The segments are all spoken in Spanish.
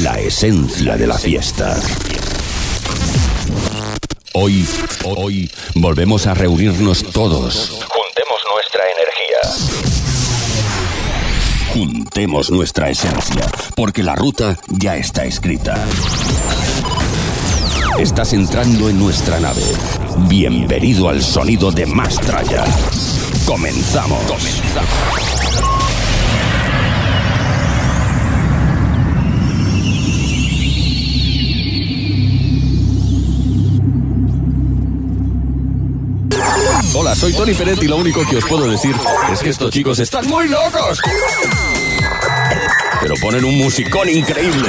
la esencia de la fiesta. Hoy, hoy, volvemos a reunirnos todos. Juntemos nuestra energía. Juntemos nuestra esencia, porque la ruta ya está escrita. Estás entrando en nuestra nave. Bienvenido al sonido de Mastraya. Comenzamos. Comenzamos. Soy Tony Peret y lo único que os puedo decir es que estos chicos están muy locos. Pero ponen un musicón increíble.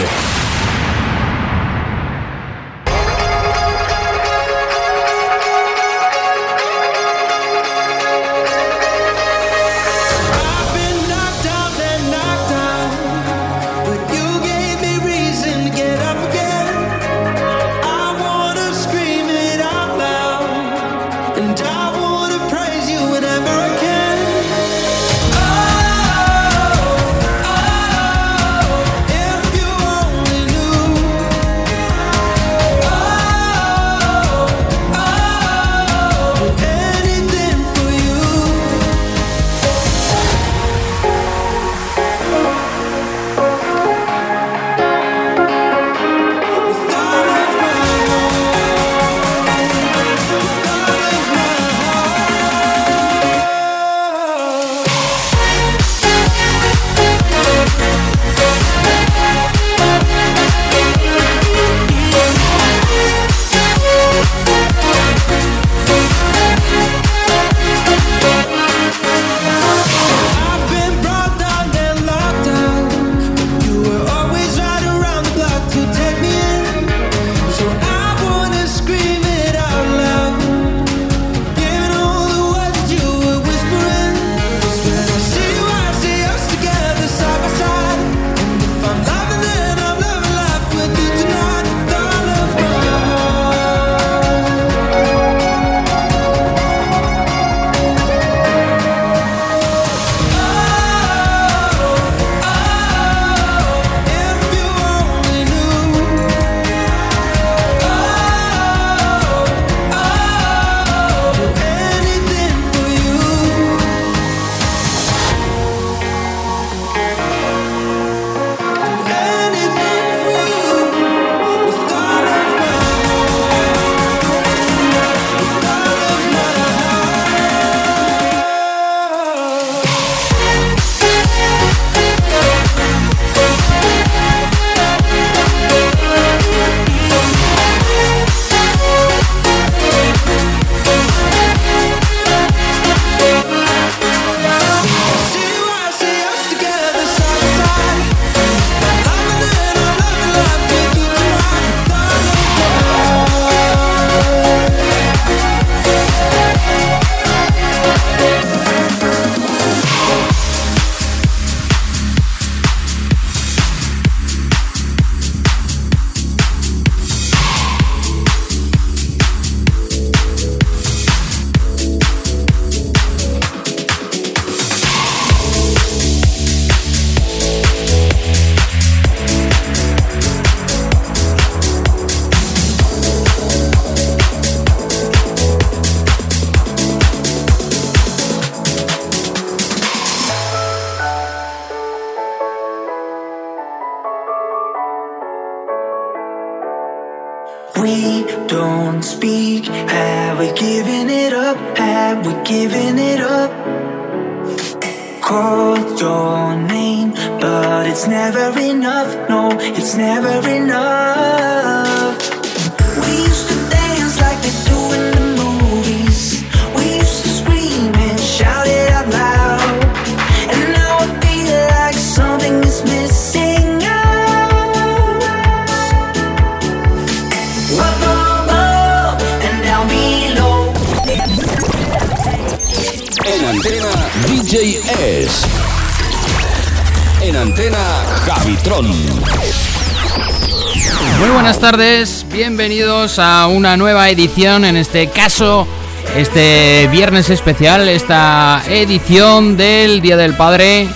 Nueva edición, en este caso, este viernes especial, esta edición del Día del Padre,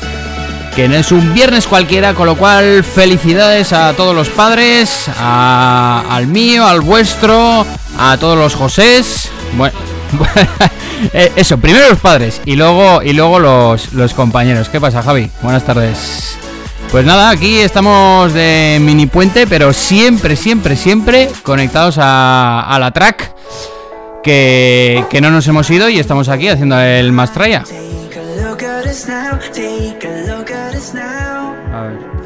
que no es un viernes cualquiera, con lo cual felicidades a todos los padres, al mío, al vuestro, a todos los Josés. Bueno, eh, eso, primero los padres y luego, y luego los, los compañeros. ¿Qué pasa, Javi? Buenas tardes. Pues nada, aquí estamos de mini puente, pero siempre, siempre, siempre conectados a, la track. Que, que, no nos hemos ido y estamos aquí haciendo el Mastraya. A ver.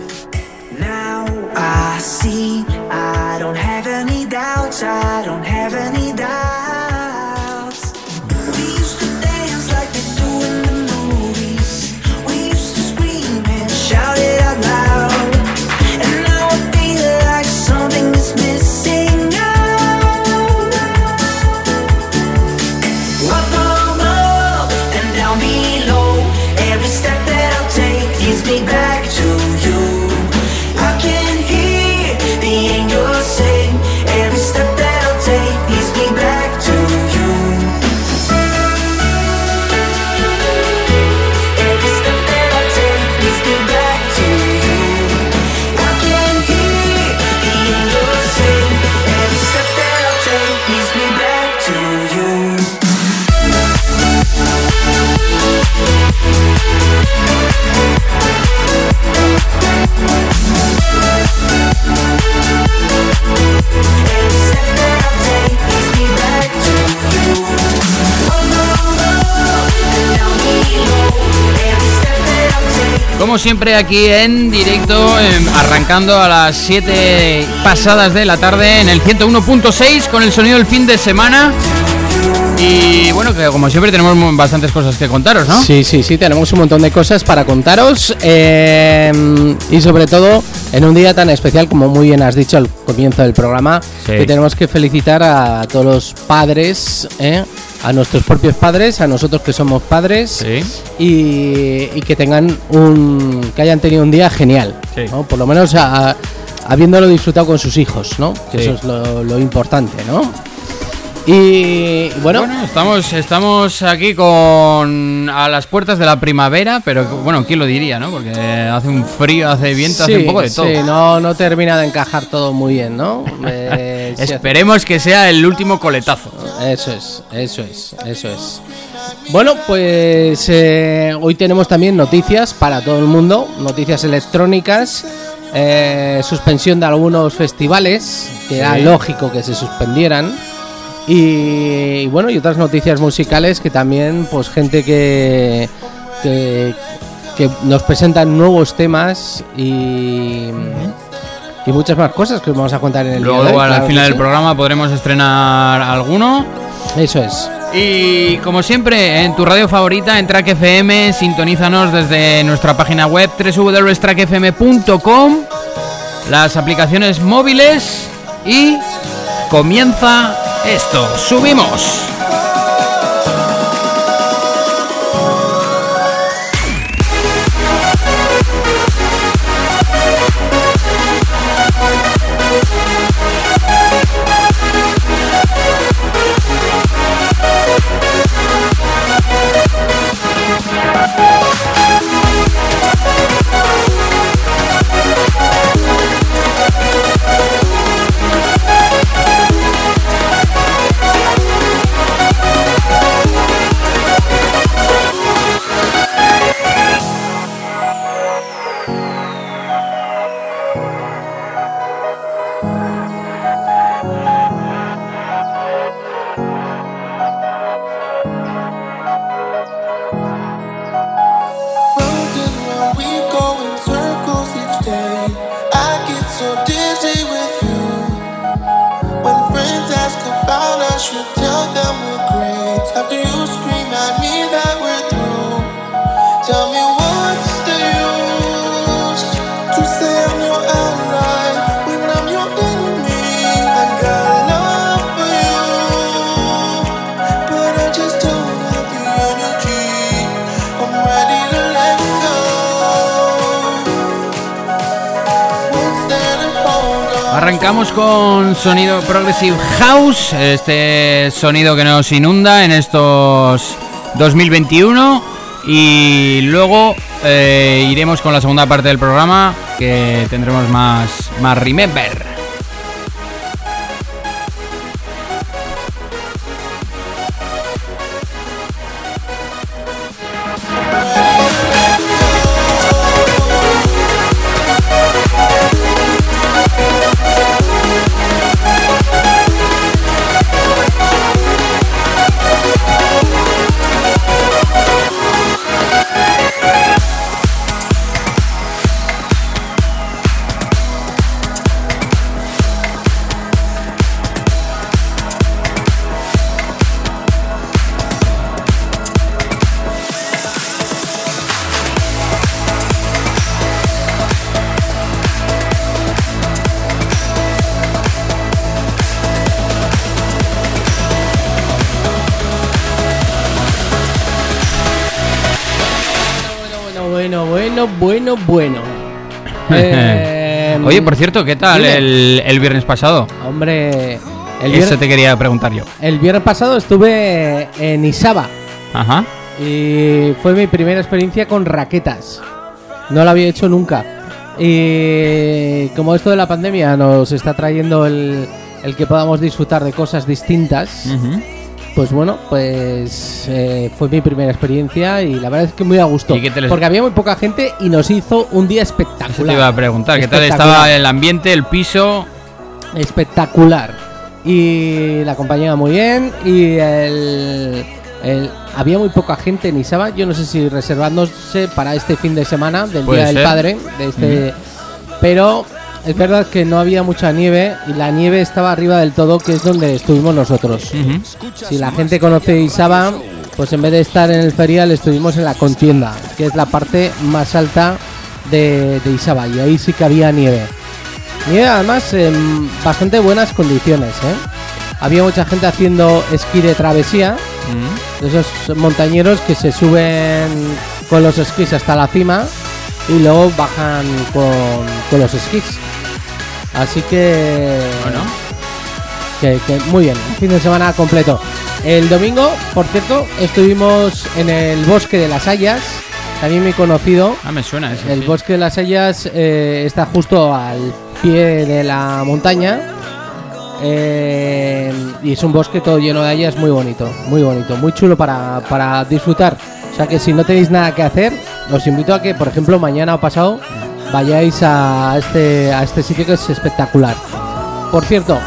Como siempre aquí en directo, em, arrancando a las 7 pasadas de la tarde en el 101.6 con el sonido del fin de semana. Y bueno, que como siempre tenemos bastantes cosas que contaros, ¿no? Sí, sí, sí, tenemos un montón de cosas para contaros. Em, y sobre todo en un día tan especial como muy bien has dicho al comienzo del programa, que tenemos que felicitar a todos los padres, ¿eh? a nuestros propios padres, a nosotros que somos padres y, que tengan un que hayan tenido un día genial, por lo menos habiéndolo disfrutado con sus hijos, ¿no? Que eso es lo, lo importante, ¿no? Y bueno, estamos, estamos aquí con a las puertas de la primavera, pero bueno, ¿quién lo diría, no? Porque hace un frío, hace viento, hace un poco de todo. Sí, no, no termina de encajar todo muy bien, ¿no? Eh, Esperemos que sea el último coletazo. Eso es, eso es, eso es. Bueno, pues eh, hoy tenemos también noticias para todo el mundo, noticias electrónicas. Eh, suspensión de algunos festivales, que era lógico que se suspendieran. Y, bueno, y otras noticias musicales que también, pues gente que, que, nos presentan nuevos temas y, y muchas más cosas que vamos a contar en el Luego, al final del programa podremos estrenar alguno. Eso es. Y como siempre, en tu radio favorita, en Track FM, sintonízanos desde nuestra página web www.trackfm.com, las aplicaciones móviles y comienza esto, subimos. Arrancamos con sonido Progressive House, este sonido que nos inunda en estos 2021 y luego eh, iremos con la segunda parte del programa que tendremos más, más Remember. Bueno, bueno. Eh, Oye, por cierto, ¿qué tal el, el viernes pasado? Hombre, el Eso viernes, te quería preguntar yo. el viernes pasado estuve en Isaba Ajá. y fue mi primera experiencia con raquetas. No lo había hecho nunca. Y como esto de la pandemia nos está trayendo el, el que podamos disfrutar de cosas distintas, Ujú. Pues bueno, pues eh, fue mi primera experiencia y la verdad es que muy a gusto. ¿Y qué te les- Porque había muy poca gente y nos hizo un día Eso te espectacular. iba a preguntar, ¿qué tal Espectacular. estaba el ambiente, el piso? espectacular. Y la compañía muy bien. Y el, el- había muy poca gente en Isaba. Yo no sé si reservándose para este fin de semana del Día del. Padre. De este, Pero es verdad que no había mucha nieve y la nieve estaba arriba del todo, que es donde estuvimos nosotros. Si la gente conoce Isaba, pues en vez de estar en el ferial, estuvimos en la contienda, que es la parte más alta de, de Isaba. Y ahí sí que había nieve. Nieve además en bastante buenas condiciones. ¿eh? Había mucha gente haciendo esquí de travesía, de esos montañeros que se suben con los esquís hasta la cima y luego bajan con, con los esquís. Así que Bueno, que, que muy bien, fin de semana completo. El domingo, por cierto, estuvimos en el Bosque de las Hayas, también muy conocido. ah, me suena. El sí. Bosque de las Hayas eh, está justo al pie de la montaña. eh, y es un bosque todo lleno de hayas muy bonito, muy bonito, muy chulo para, para disfrutar. O sea que si no tenéis nada que hacer, os invito a que, por ejemplo, mañana o pasado vayáis a este, a este sitio que es espectacular. Por cierto,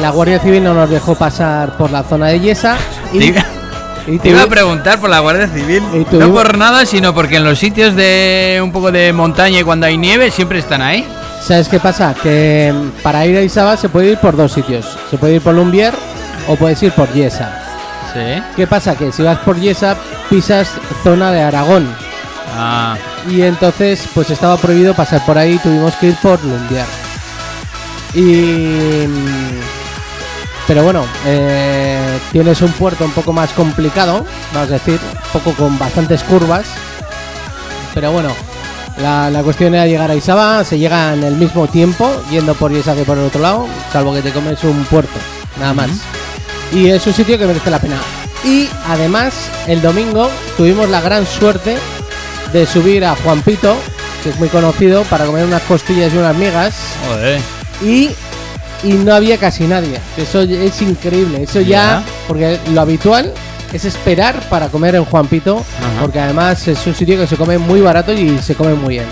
la Guardia Civil no nos dejó pasar por la zona de Yesa. Y, Te iba- y Te iba a preguntar por la Guardia Civil, no por nada, sino porque en los sitios de un poco de montaña y cuando hay nieve siempre están ahí. ¿Sabes qué pasa? Que mm, para ir a Isaba se puede ir por dos sitios. Se puede ir por Lumbier o puedes ir por Yesa. Sí. ¿Qué pasa? Que si vas por Yesa pisas zona de Aragón. Ah, Y entonces pues estaba prohibido pasar por ahí. Tuvimos que ir por Lumbier. Y... mm, Pero bueno, eh, tienes un puerto un poco más complicado, vamos a decir, un poco con bastantes curvas. Pero bueno, la, la cuestión era llegar a Isaba, se llega en el mismo tiempo, yendo por Yesa que por el otro lado, salvo que te comes un puerto, nada más. Y es un sitio que merece la pena. Y además, el domingo tuvimos la gran suerte de subir a Juanpito, que es muy conocido, para comer unas costillas y unas migas joder. y, y no había casi nadie. Eso es increíble. Eso ya, porque lo habitual es esperar para comer en Juanpito, Ajá. porque además es un sitio que se come muy barato y se come muy bien.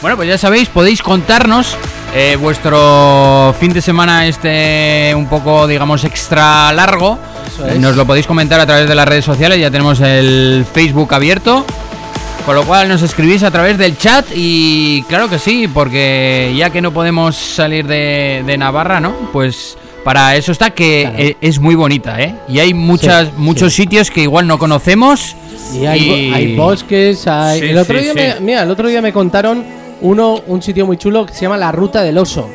Bueno, pues ya sabéis, podéis contarnos eh, vuestro fin de semana este un poco, digamos, extra largo. Eso es. Nos lo podéis comentar a través de las redes sociales, ya tenemos el Facebook abierto. Con lo cual nos escribís a través del chat y claro que sí, porque ya que no podemos salir de, de Navarra, ¿no? Pues para eso está que Claro. e- es muy bonita, ¿eh? Y hay muchas, Sí, muchos sitios que igual no conocemos. Y hay, y- hay bosques, hay... Sí, el otro sí, día sí. Me, mira, el otro día me contaron uno, un sitio muy chulo que se llama la Ruta del Oso,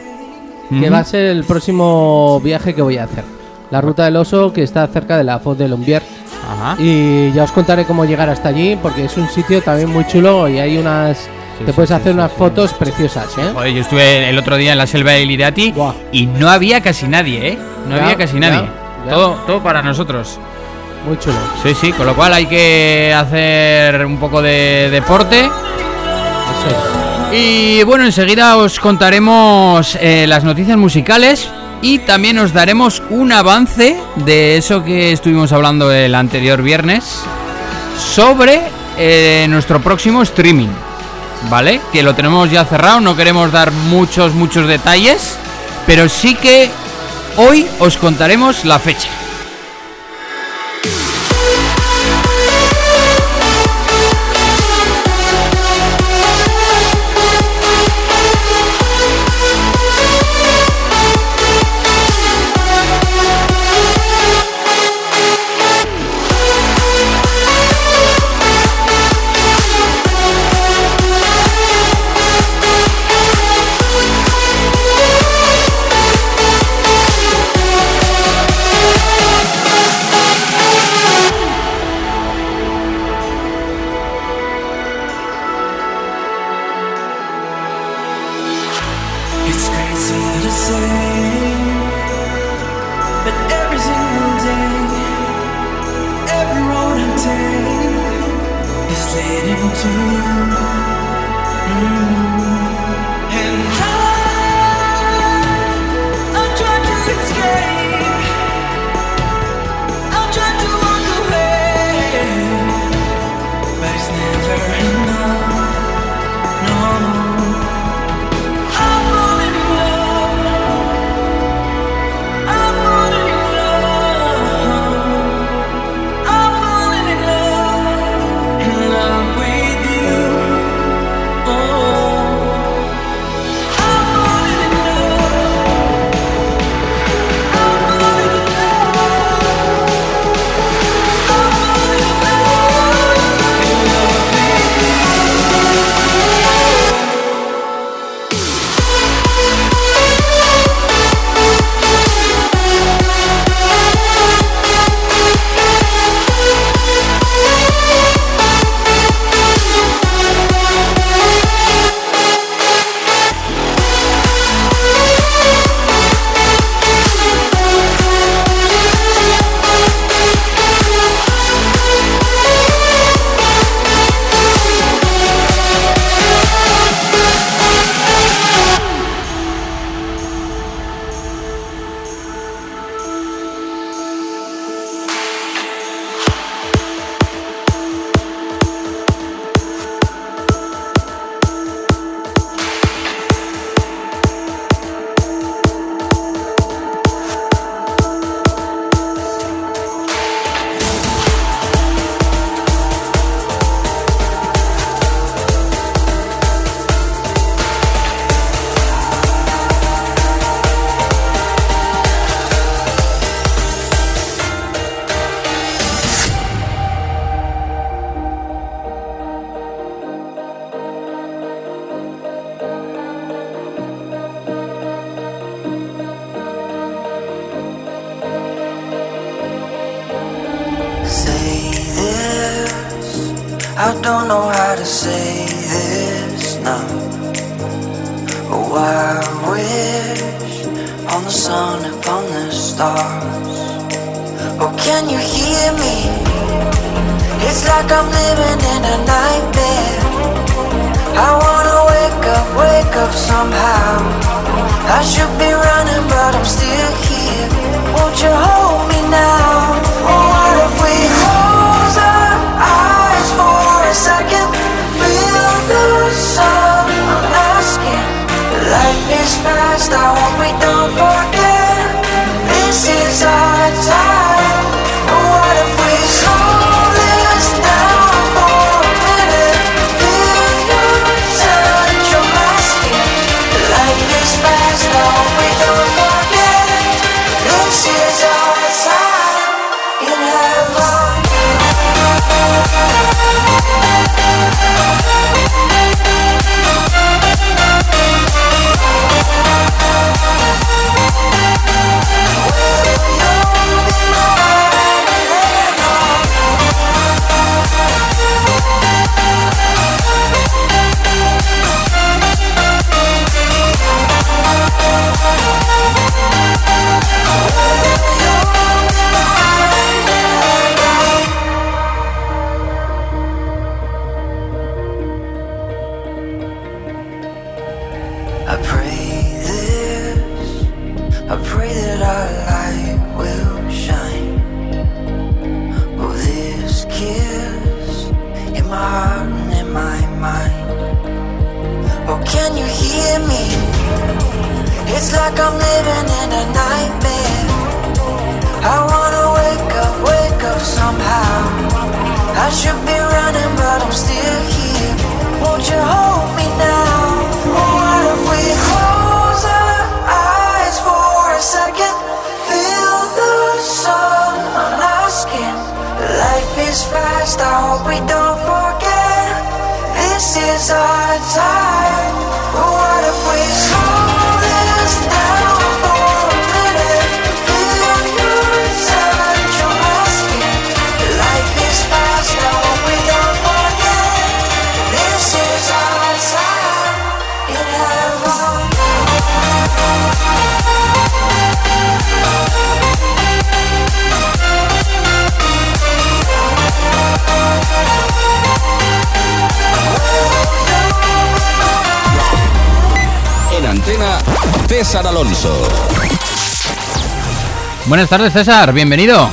que va a ser el próximo viaje que voy a hacer. La Ruta del Oso que está cerca de la Foz de Lumbier. Ajá. Y ya os contaré cómo llegar hasta allí, porque es un sitio también muy chulo y hay unas te sí, puedes sí, hacer sí, unas fotos preciosas, ¿eh? Joder, yo estuve el otro día en la selva de Buah. y no había casi nadie, ¿eh? No Ya, había casi nadie. ya. Todo, todo para nosotros. Muy chulo. Sí, sí, con lo cual hay que hacer un poco de deporte. Y bueno, enseguida os contaremos eh, las noticias musicales y también os daremos un avance de eso que estuvimos hablando el anterior viernes sobre eh, nuestro próximo streaming. ¿Vale? Que lo tenemos ya cerrado, no queremos dar muchos, muchos detalles, pero sí que hoy os contaremos la fecha. I don't know how to say this now. Oh, I wish on the sun, upon the stars. Oh, can you hear me? It's like I'm living in a nightmare. I wanna wake up, wake up somehow. I should be running, but I'm still here. Won't you hold me now? This is our time. Like I'm living in a nightmare. I wanna wake up, wake up somehow. I should César Alonso. Buenas tardes, César, bienvenido.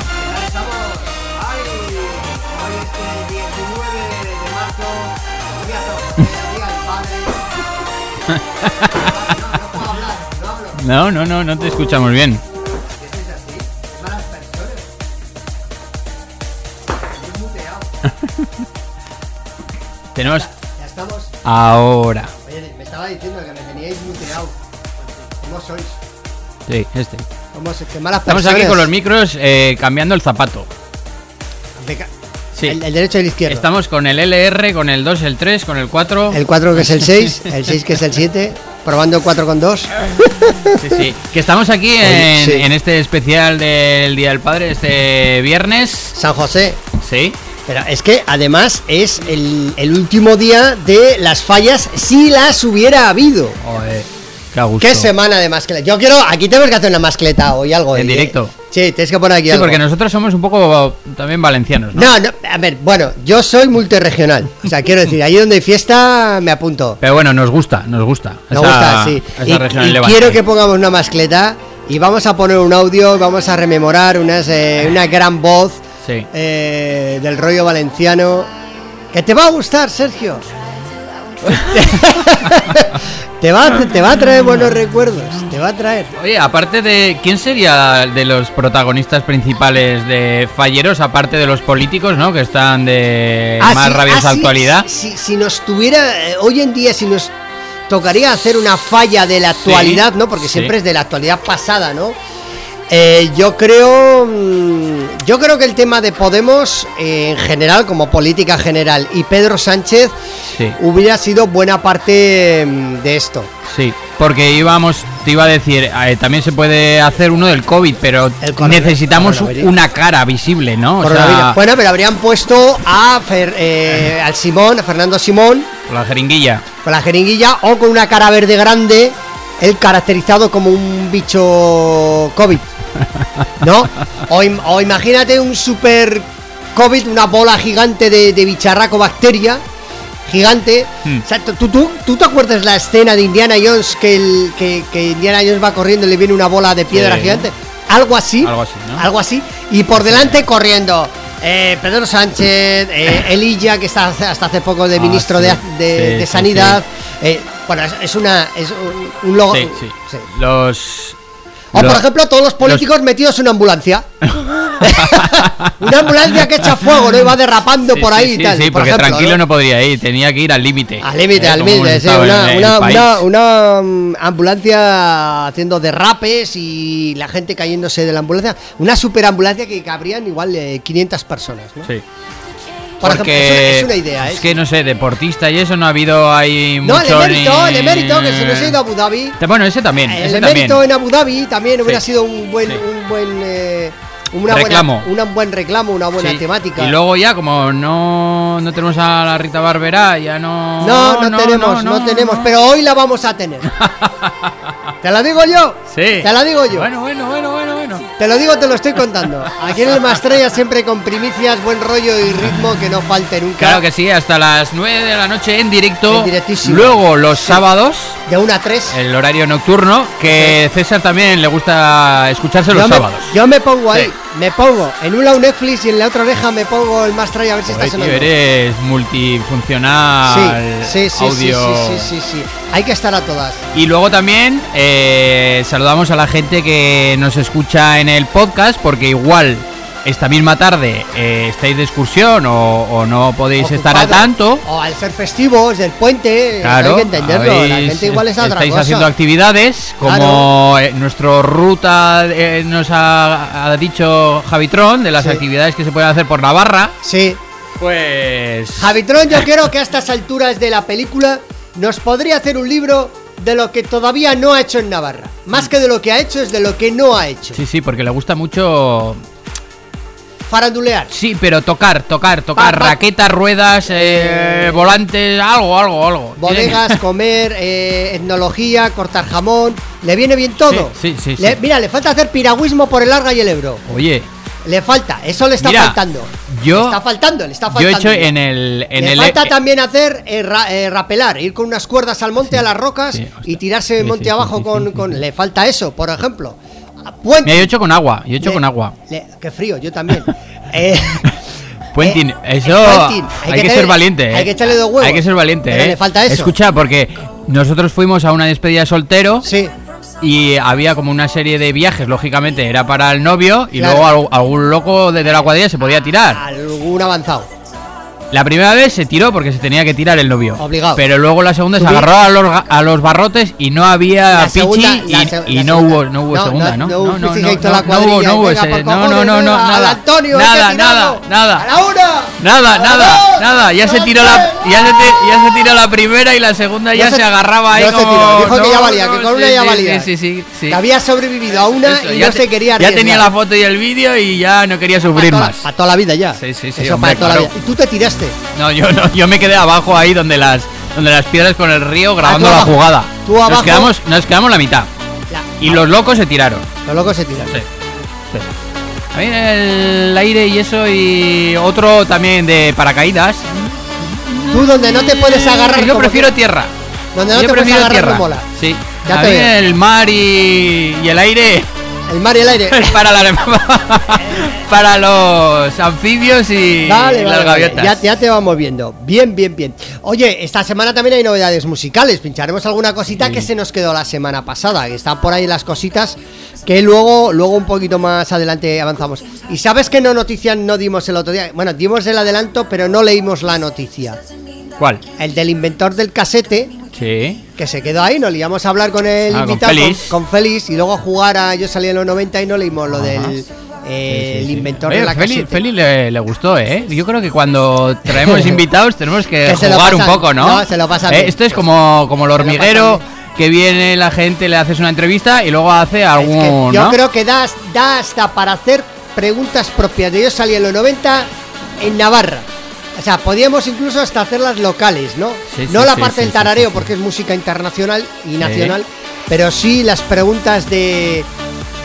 No, no, no, no te escuchamos bien. Tenemos Ya estamos. ahora. Sí, este. ¿Cómo sois? Qué malas Estamos aquí con los micros eh, cambiando el zapato. Sí. El, el derecho y el izquierdo. Estamos con el LR, con el 2, el 3, con el 4. El 4 que es el 6, el 6 que es el 7. Probando el 4 con 2. Sí, sí. Que estamos aquí Oye, en, sí. en este especial del Día del Padre, este viernes. San José. Sí. Pero es que además es el, el último día de las fallas si las hubiera habido. Joder, qué a gusto. ¿Qué semana de mascleta? Yo quiero, aquí tenemos que hacer una mascleta hoy algo. En ¿eh? directo. Sí, tienes que poner aquí Sí, algo. porque nosotros somos un poco también valencianos, ¿no? No, no, a ver, bueno, yo soy multiregional. O sea, quiero decir, ahí donde hay fiesta me apunto. Pero bueno, nos gusta, nos gusta. Esa- gusta, sí. esa Y, región y quiero que pongamos una mascleta y vamos a poner un audio, vamos a rememorar unas, eh, una gran voz Sí. eh, del rollo valenciano. Que te va a gustar, Sergio. te, va, te va a traer buenos recuerdos. Te va a traer. Oye, aparte de. ¿Quién sería de los protagonistas principales de Falleros, aparte de los políticos, ¿no? Que están de Ah, más sí, rabiosa ah, sí, actualidad. Si, si nos tuviera, eh, hoy en día, si nos tocaría hacer una falla de la actualidad, ¿no? Porque siempre es de la actualidad pasada, ¿no? Eh, yo creo, mm, yo creo que el tema de Podemos eh, en general, como política general, y Pedro Sánchez Sí. hubiera sido buena parte mm, de esto. Sí, porque íbamos, te iba a decir, eh, también se puede hacer uno del COVID, pero El necesitamos una cara visible, ¿no? O Coronavirus. sea, bueno, pero habrían puesto a Fer- eh, al Simón, a Fernando Simón, la jeringuilla. con la jeringuilla o con una cara verde grande, él caracterizado como un bicho COVID. ¿No? O, im- o imagínate un super COVID, una bola gigante de, de bicharraco bacteria. Gigante. Hmm. O sea, ¿tú, tú, tú te acuerdas la escena de Indiana Jones que, el, que, que Indiana Jones va corriendo y le viene una bola de piedra Sí. gigante? Algo así. Algo así, ¿no? Algo así. Y por delante corriendo. eh, Pedro Sánchez, eh, Elilla, que está hasta hace poco de Ah, ministro sí. de, de- Sanidad. eh, bueno, es, es una es un, un logo. Sí, sí. sí. Los. O los- por ejemplo, todos los políticos metidos en una ambulancia. una ambulancia que echa fuego, ¿no? Y va derrapando Sí, por ahí sí, y tal. sí, por porque ejemplo, tranquilo ¿no? podría ir, tenía que ir al límite. Al límite, Eh, al límite, sí, una, una- una, mm, ambulancia haciendo derrapes y la gente cayéndose de la ambulancia. Una superambulancia que cabrían igual eh, 500 personas, ¿no? Sí. Por ejemplo, Porque es una, es una idea, ¿eh? Es que no sé, deportista y eso no ha habido ahí no, el mucho. emérito, ni- el emérito, que se nos ha ido a Abu Dhabi. Bueno, ese también. El ese también. emérito en Abu Dhabi también hubiera Sí. sido un buen, Sí. un buen, eh, una Reclamo. buena, un buen reclamo, una buena Sí. temática. Y luego ya, como no, no tenemos a la Rita Barberá, ya no. no, no, tenemos, no, tenemos, pero hoy la vamos a tener. ¿Te la digo yo? Sí. Te la digo yo. Bueno, bueno, bueno, bueno. Te lo digo, te lo estoy contando. Aquí en el Mastrella siempre con primicias, buen rollo y ritmo que no falte nunca. Claro que sí, hasta las 9 de la noche en directo. En directísimo. Luego los sábados, De 1 a 3. el horario nocturno, que César también le gusta escucharse los me, sábados. yo me pongo ahí, Sí. Me pongo en un lado Netflix y en la otra oreja me pongo el Mastrella a ver si está Joder, tío, sonando. eres multifuncional, Sí, sí, sí, sí, audio. sí, sí, sí, sí. Hay que estar a todas. Y luego también eh, saludamos a la gente que nos escucha en el podcast, porque igual esta misma tarde eh, estáis de excursión o, o no podéis estar Ocupado. tanto. O al ser festivos del puente, Claro, hay que entenderlo. La gente igual es otra estáis cosa. haciendo actividades, como eh, nuestro ruta eh, nos ha, ha dicho Javitron, de las Sí. actividades que se pueden hacer por Navarra. Sí. Pues. Javitron, yo quiero que a estas alturas de la película nos podría hacer un libro de lo que todavía no ha hecho en Navarra. Más que de lo que ha hecho, es de lo que no ha hecho. Sí, sí, porque le gusta mucho. Farandulear. Sí, pero tocar, tocar, tocar. Raquetas, ruedas, eh, volantes, algo, algo, algo. Bodegas, comer, eh, etnología, cortar jamón. Le viene bien todo. Sí, sí, sí, Le- sí. Mira, le falta hacer piragüismo por el Arga y el Ebro. Oye, Le falta, eso le está Mira, faltando. yo- Le está faltando, le está yo faltando. he hecho en el. En le el falta eh, también hacer eh, ra- eh, rapelar, ir con unas cuerdas al monte, Sí, a las rocas y tirarse monte abajo con, con-. Le falta eso, por ejemplo. Puente. Mira, yo he hecho con agua, yo he hecho Le- con agua. le- qué frío, yo también. Eh, Puenting, eh, eso puenting, hay, que, tener- ser valiente, ¿eh? Hay que echarle dos huevos. Hay que ser valiente, Pero ¿eh? le falta eso. Escucha, porque nosotros fuimos a una despedida de soltero Sí, y había como una serie de viajes, lógicamente era para el novio y Claro. luego al- algún loco desde la cuadrilla se podía tirar. algún avanzado. La primera vez se tiró porque se tenía que tirar el novio. Obligado. Pero luego la segunda se agarró a los, a los barrotes y no había La pichi segunda- y, se- y no segunda. hubo no hubo No, segunda, no, ¿no? no No, hubo, no hubo ese- por no, no, no, no, nada. Antonio, Nada, tirarlo. nada, ¡A nada. la una! Nada, ¡A la nada, nada, ya ¡A se tiró la ya se, ya se tiró la primera y la segunda ya se, agarraba ahí no se tiró, dijo que ya valía, no, que con una ya valía. Sí, sí, sí, había sobrevivido a una y ya no se quería Ya tenía la foto y el vídeo y ya no quería sufrir más. Para toda la vida ya. Sí, sí, sí, Eso para toda la vida. Y tú te tiraste. No, yo no, yo me quedé abajo ahí donde las donde las piedras con el río grabando Ah, tú la abajo. jugada. Tú nos quedamos nos quedamos la mitad Ya. y los locos se tiraron. Los locos se. Sí. sí. A mí el aire y eso y otro también de paracaídas. Tú donde no te puedes agarrar. Yo prefiero que- tierra. Donde no Yo te puedes prefiero agarrar tierra. mola. Sí. Ya a mí el mar y, y el aire El mar y el aire. para, la- para los anfibios y, Vale, las vale. gaviotas. Ya, ya te vamos viendo. Bien, bien, bien. Oye, esta semana también hay novedades musicales. Pincharemos alguna cosita que se nos quedó la semana pasada. Que están por ahí las cositas que luego, luego un poquito más adelante avanzamos. Y sabes que no noticia no dimos el otro día. Bueno, dimos el adelanto, pero no leímos la noticia. ¿Cuál? El del inventor del casete. Sí. Que se quedó ahí, nos liamos a hablar con el Ah, invitado, con, Félix. con Félix, y luego a jugar a Yo salí en los 90 y no leímos lo Ajá. del eh, Sí, sí, el sí. inventor Oye, de la Feli, le, le gustó, ¿eh? Yo creo que cuando traemos invitados tenemos que, jugar un poco, ¿no? no, se lo pasan Eh. Esto es como, como el hormiguero, que viene la gente, le haces una entrevista y luego hace Es algún, que yo ¿no? creo que da, da hasta para hacer preguntas propias de Yo salí en los 90 en Navarra. O sea, podíamos incluso hasta hacerlas locales, ¿no? Sí, no sí, la parte sí, del tarareo porque es música internacional y nacional, pero sí las preguntas de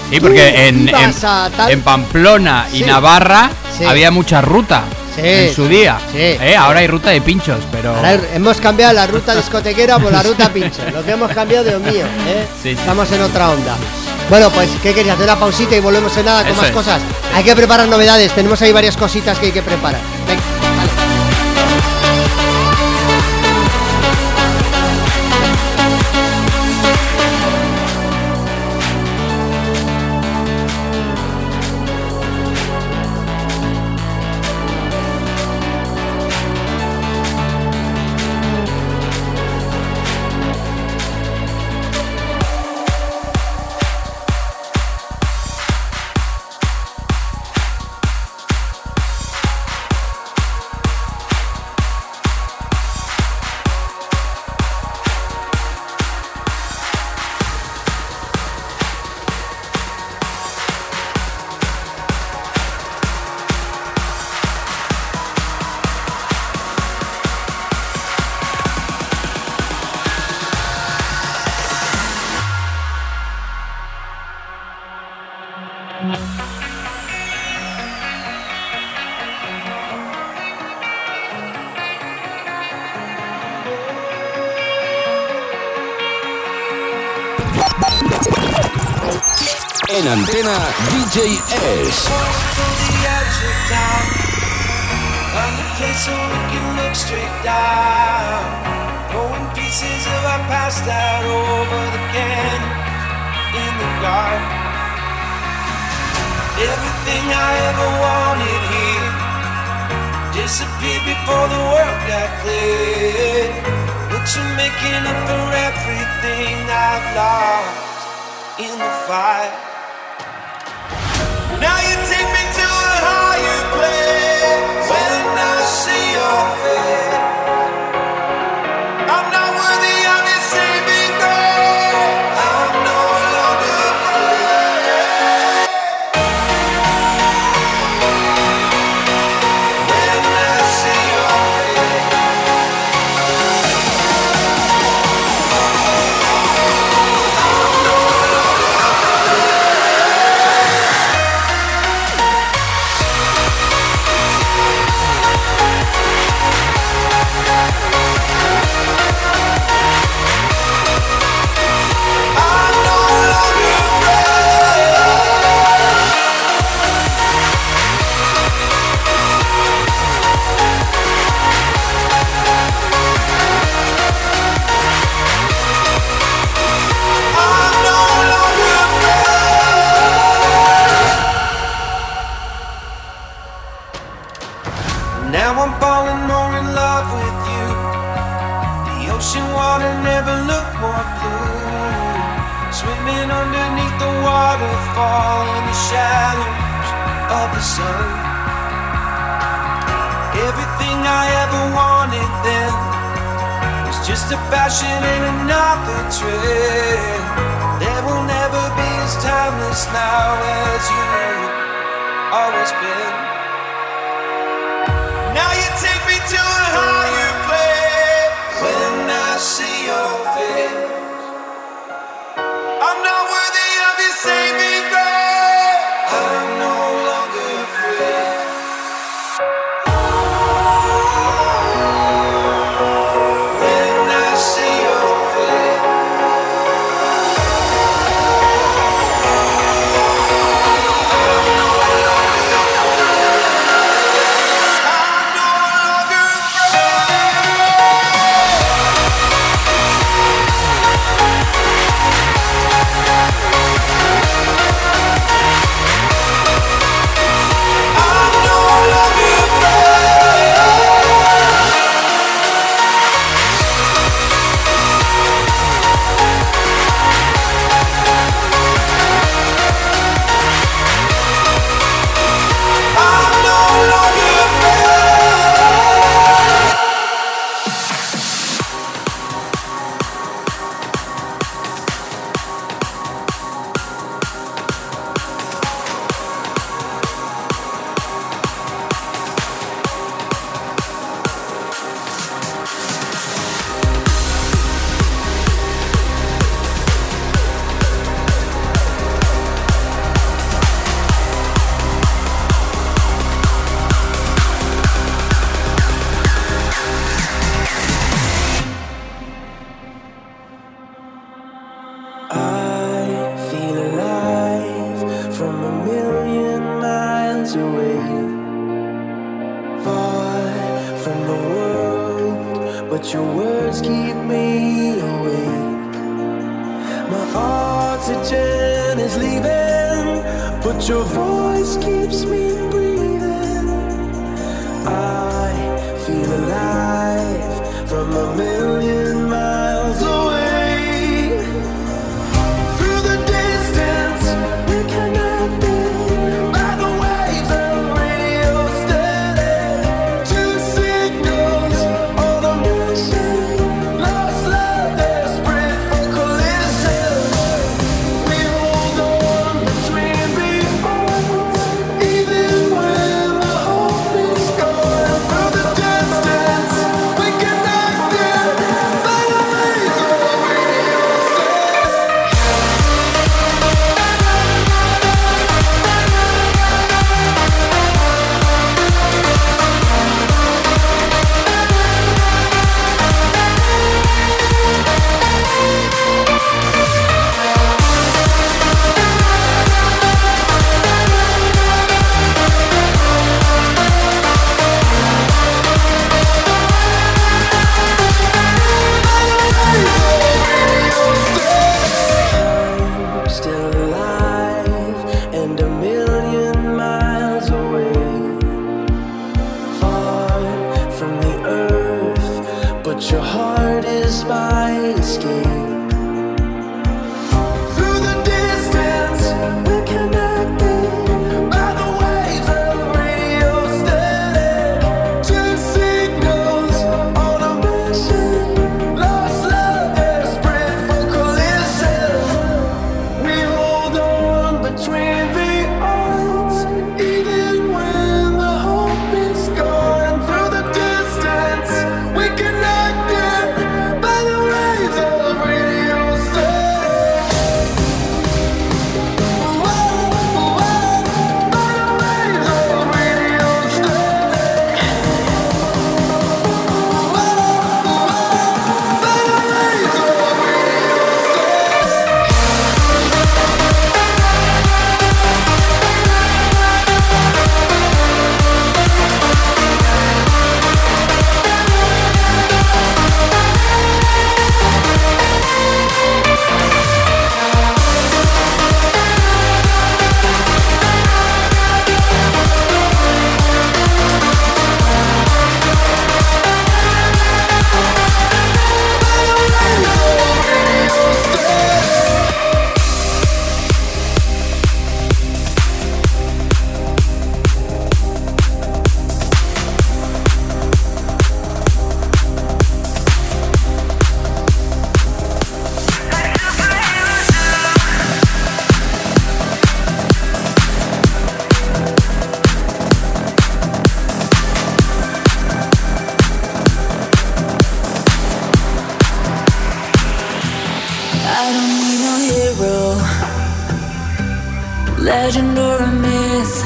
Sí, porque en, en, Pamplona y. Navarra había mucha ruta en su día. sí, Eh. Ahora hay ruta de pinchos, pero... Ahora hemos cambiado la ruta discotequera por la ruta pincho. Lo que hemos cambiado, Dios mío, ¿eh? Estamos en otra onda. Bueno, pues, ¿qué querías? Hacer una pausita y volvemos en nada con Eso más es. cosas. Hay que preparar novedades. Tenemos ahí varias cositas que hay que preparar. Venga, scena DJ S. In. Everything I ever wanted here disappeared before the world got clear. But you're making up for everything I've lost in the fight. Now you just a passion and another trick. There will never be as timeless now as you always been. Legend or a myth.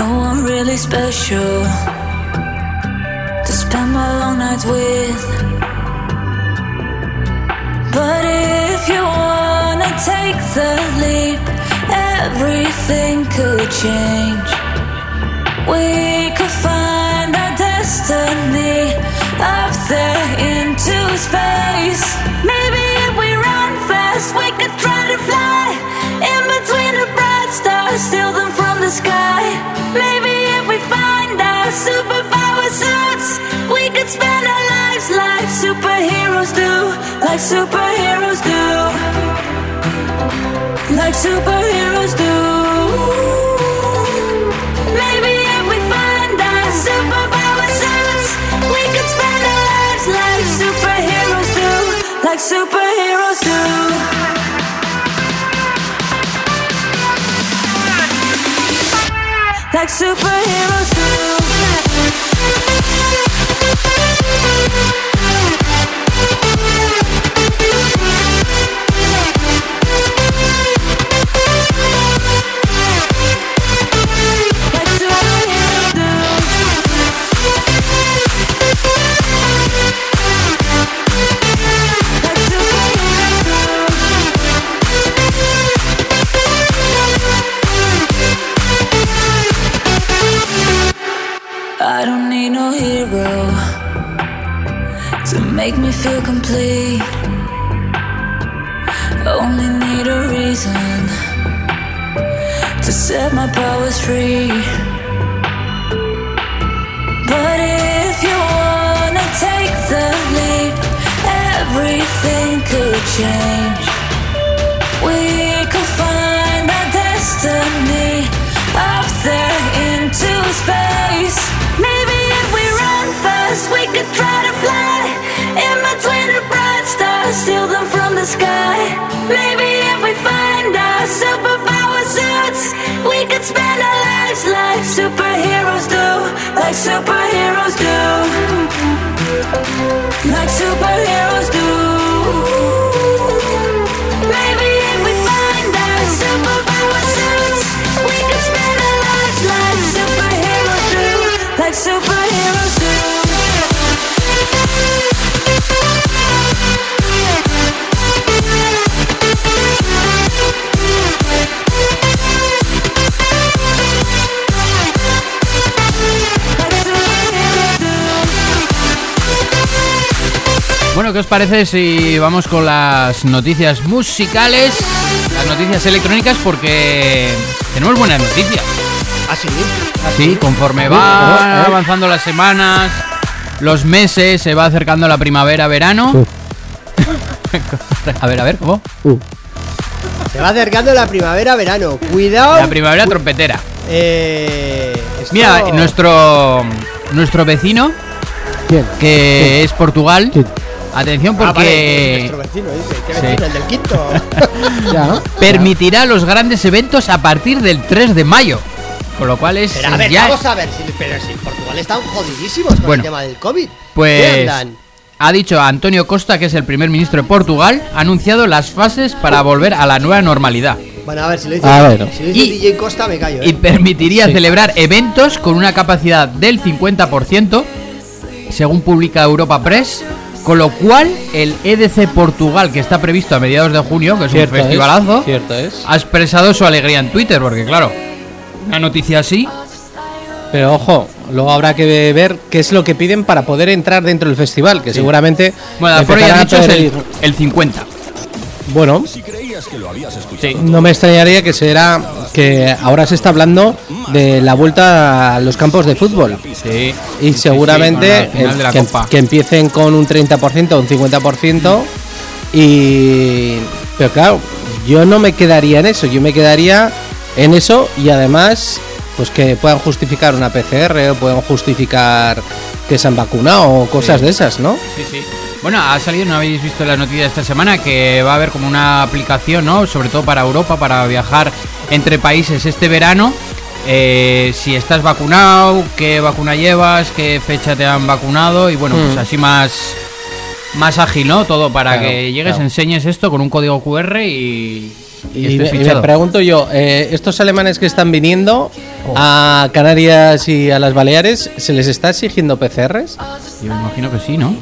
No one really special to spend my long nights with. But if you wanna take the leap, everything could change. We could find our destiny up there into space. The sky. Maybe if we find our superpower suits, we could spend our lives like superheroes do, like superheroes do, like superheroes do. Like superheroes do. Feel complete. Only need a reason to set my powers free. But if you wanna take the leap, everything could change. We sky. Maybe if we find our superpower suits, we could spend our lives like superheroes do, like superheroes do, like superheroes Bueno, ¿qué os parece si vamos con las noticias musicales, las noticias electrónicas? Porque tenemos buenas noticias. ¿Ah, sí? Sí, conforme Uh, van uh, uh. avanzando las semanas, los meses, se va acercando la primavera-verano. Uh. a ver, a ver, ¿cómo? Se va acercando la primavera-verano. Cuidado. La primavera trompetera. Eh, esto- Mira, nuestro nuestro vecino, ¿Quién? que es Portugal, ¿Quién? Atención Ah, vale, porque nuestro vecino, dice. ¿Qué Sí. vecino? El del quinto. Ya, ¿no? permitirá los grandes eventos a partir del 3 de mayo. Con lo cual es Pero a ver, ya vamos a ver. si- pero si en Portugal están jodidísimos con Bueno. el tema del COVID. Pues ¿Qué andan? ha dicho Antonio Costa, que es el primer ministro de Portugal, ha anunciado las fases para volver a la nueva normalidad Bueno, a ver, si lo dice, A ver. si lo dice Y- DJ Costa, me callo. y ¿eh? permitiría Sí. celebrar eventos con una capacidad del 50%, según publica Europa Press, con lo cual el EDC Portugal, que está previsto a mediados de junio, que es Cierto un es, festivalazo, Cierto es. ha expresado su alegría en Twitter, porque claro, una noticia así, Pero ojo, luego habrá que ver qué es lo que piden para poder entrar dentro del festival, que seguramente bueno, aforo ya dicho es el, el 50. Bueno, Si creías que lo habías escuchado, no me extrañaría que será que ahora se está hablando de la vuelta a los campos de fútbol. Sí. Y seguramente el- que, empiecen con un 30% o un 50%. Y. Pero claro, yo no me quedaría en eso. Yo me quedaría en eso y además, pues que puedan justificar una PCR o puedan justificar que se han vacunado o cosas Sí. de esas, ¿no? Sí, sí. Bueno, ha salido, no habéis visto la noticia de esta semana, que va a haber como una aplicación, ¿no? Sobre todo para Europa, para viajar entre países este verano. Eh, si estás vacunado, qué vacuna llevas, qué fecha te han vacunado y bueno, pues Mm. así más más ágil, ¿no? Todo para Claro, que llegues, claro. enseñes esto con un código QR y, y Y, me, y me pregunto yo, eh, estos alemanes que están viniendo Oh. a Canarias y a las Baleares, ¿se les está exigiendo PCRs? Yo me imagino que sí, ¿no?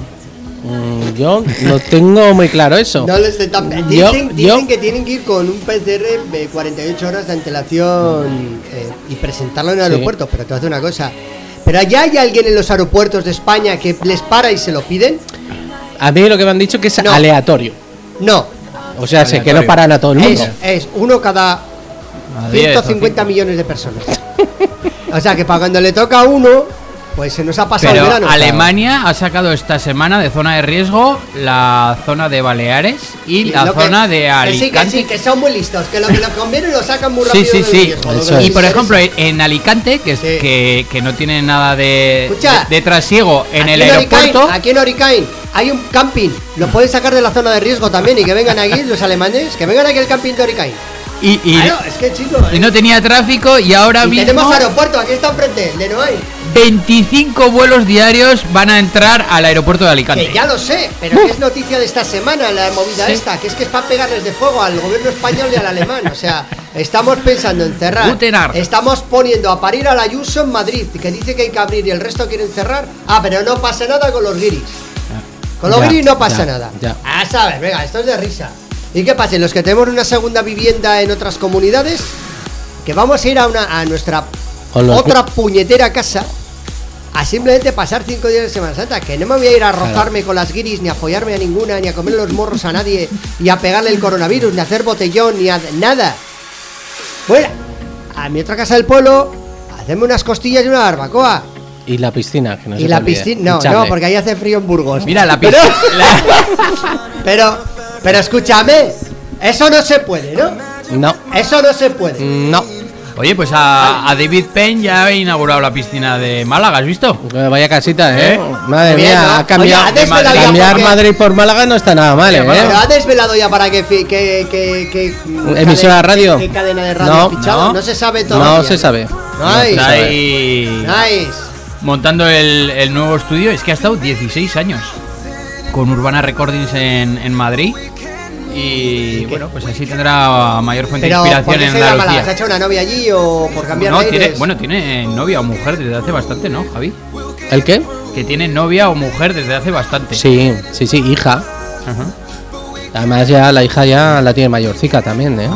Mm, yo no tengo muy claro eso. No les están- Yo- dicen, dicen yo- que tienen que ir con un PCR de 48 horas de antelación eh, y presentarlo en el Sí. aeropuerto. Pero te voy a una cosa. ¿Pero allá hay alguien en los aeropuertos de España que les para y se lo piden? A mí lo que me han dicho que es No. aleatorio. No. O sea, sé que no paran a todo el mundo. Es, es uno cada A 10 o 150 millones de personas. O sea que para cuando le toca a uno, pues se nos ha pasado Pero el verano. Alemania ha sacado esta semana de zona de riesgo la zona de Baleares y la Lo que- zona de que Alicante. sí, que sí, que son muy listos, que lo que conviene lo sacan muy Sí, rápido. sí, sí. riesgo, lo que les Y por ejemplo, en Alicante, que, es- Sí. que, que no tiene nada de, Escucha. de, de trasiego en el aeropuerto. aquí en Oricain hay un camping. Lo pueden sacar de la zona de riesgo también y que vengan aquí los alemanes. Que vengan aquí al camping de Oricain. Y, y- Claro, es que chicos. y no tenía tráfico y ahora y mismo tenemos aeropuerto, aquí está enfrente, Noain. 25 vuelos diarios van a entrar al aeropuerto de Alicante. Que ya lo sé, pero que es noticia de esta semana la movida Sí. esta, que es que es para pegarles de fuego al gobierno español y al alemán. O sea, estamos pensando en cerrar. Estamos poniendo a parir al Ayuso en Madrid, que dice que hay que abrir y el resto quieren cerrar. Ah, pero no pasa nada con los guiris. Con los Ya, guiris no pasa ya, nada. ya. Ah, sabes, venga, esto es de risa. ¿Y qué pasa? Los que tenemos una segunda vivienda en otras comunidades, que vamos a ir a, una, a nuestra otra puñetera casa a simplemente pasar cinco días de Semana Santa. Que no me voy a ir a rozarme con las guiris, ni a follarme a ninguna, ni a comer los morros a nadie, y a pegarle el coronavirus, ni a hacer botellón, ni a nada. Fuera. A mi otra casa del pueblo, hacemos unas costillas y una barbacoa. Y la piscina, que no y la piscina. No, no, porque ahí hace frío en Burgos. Mira, la Pero- piscina. Pero, pero escúchame, eso no se puede, ¿no? No, Eso no se puede. no. Oye, pues a, a David Penn ya ha inaugurado la piscina de Málaga, ¿has visto? Eh, Vaya casita, ¿eh? ¿Eh? Madre Bien, mía, ¿no? ha cambiado. Oye, ha desvelado ya cambiar porque- Madrid por Málaga no está nada mal, ¿eh? Pero ha desvelado ya para qué fi- que, que, que- ¿Emisora de radio? ¿Qué, cadena de radio No, ha fichado? no. No, se sabe No todavía. se sabe. Nice. Está ahí Nice. montando el, el nuevo estudio. Es que ha estado 16 años con Urbana Recordings en, en Madrid. Y bueno, pues así tendrá mayor fuente Pero de ¿por inspiración en se llama la- ¿Se ha Andalucía. hecho una novia allí o por cambiar No, de tiene, bueno, tiene novia o mujer desde hace bastante, ¿no, Javi? ¿El qué? Que tiene novia o mujer desde hace bastante. Sí, sí, sí, hija. Ajá. Además ya la hija ya la tiene mayorcica también, ¿eh?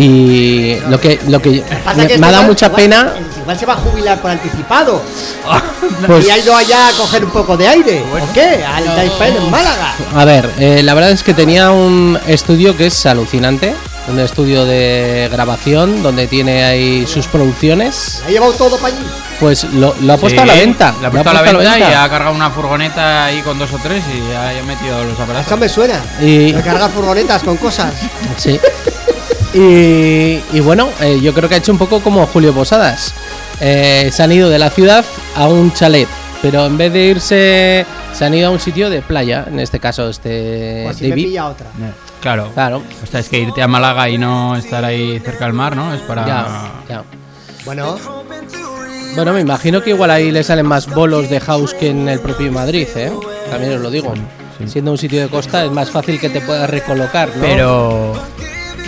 Y lo que lo que me, que me ha dado igual- mucha igual- pena, Igual se va a jubilar por anticipado. pues y ha ido allá a coger un poco de aire. ¿Por qué? Al Taipan en Málaga. a ver, eh, la verdad es que tenía un estudio que es alucinante, un estudio de grabación donde tiene ahí sus producciones Ha llevado todo para allí. Pues lo, lo ha puesto a la venta. La ha puesto a la venta y ha cargado una furgoneta ahí con dos o tres y ya ha metido los Eso aparatos. me suena. Y- furgonetas con cosas. Sí. Y, y bueno, eh, yo creo que ha hecho un poco como Julio Posadas. Eh, se han ido de la ciudad a un chalet, pero en vez de irse, se han ido a un sitio de playa, en este caso este O si me David. pilla otra. Claro. Claro, O sea, es que irte a Málaga y no estar ahí cerca del mar, ¿no? Es para. ya, ya. Bueno, Bueno, me imagino que igual ahí le salen más bolos de house que en el propio Madrid, ¿eh? También os lo digo. Siendo un sitio de costa es más fácil que te puedas recolocar, ¿no? Pero.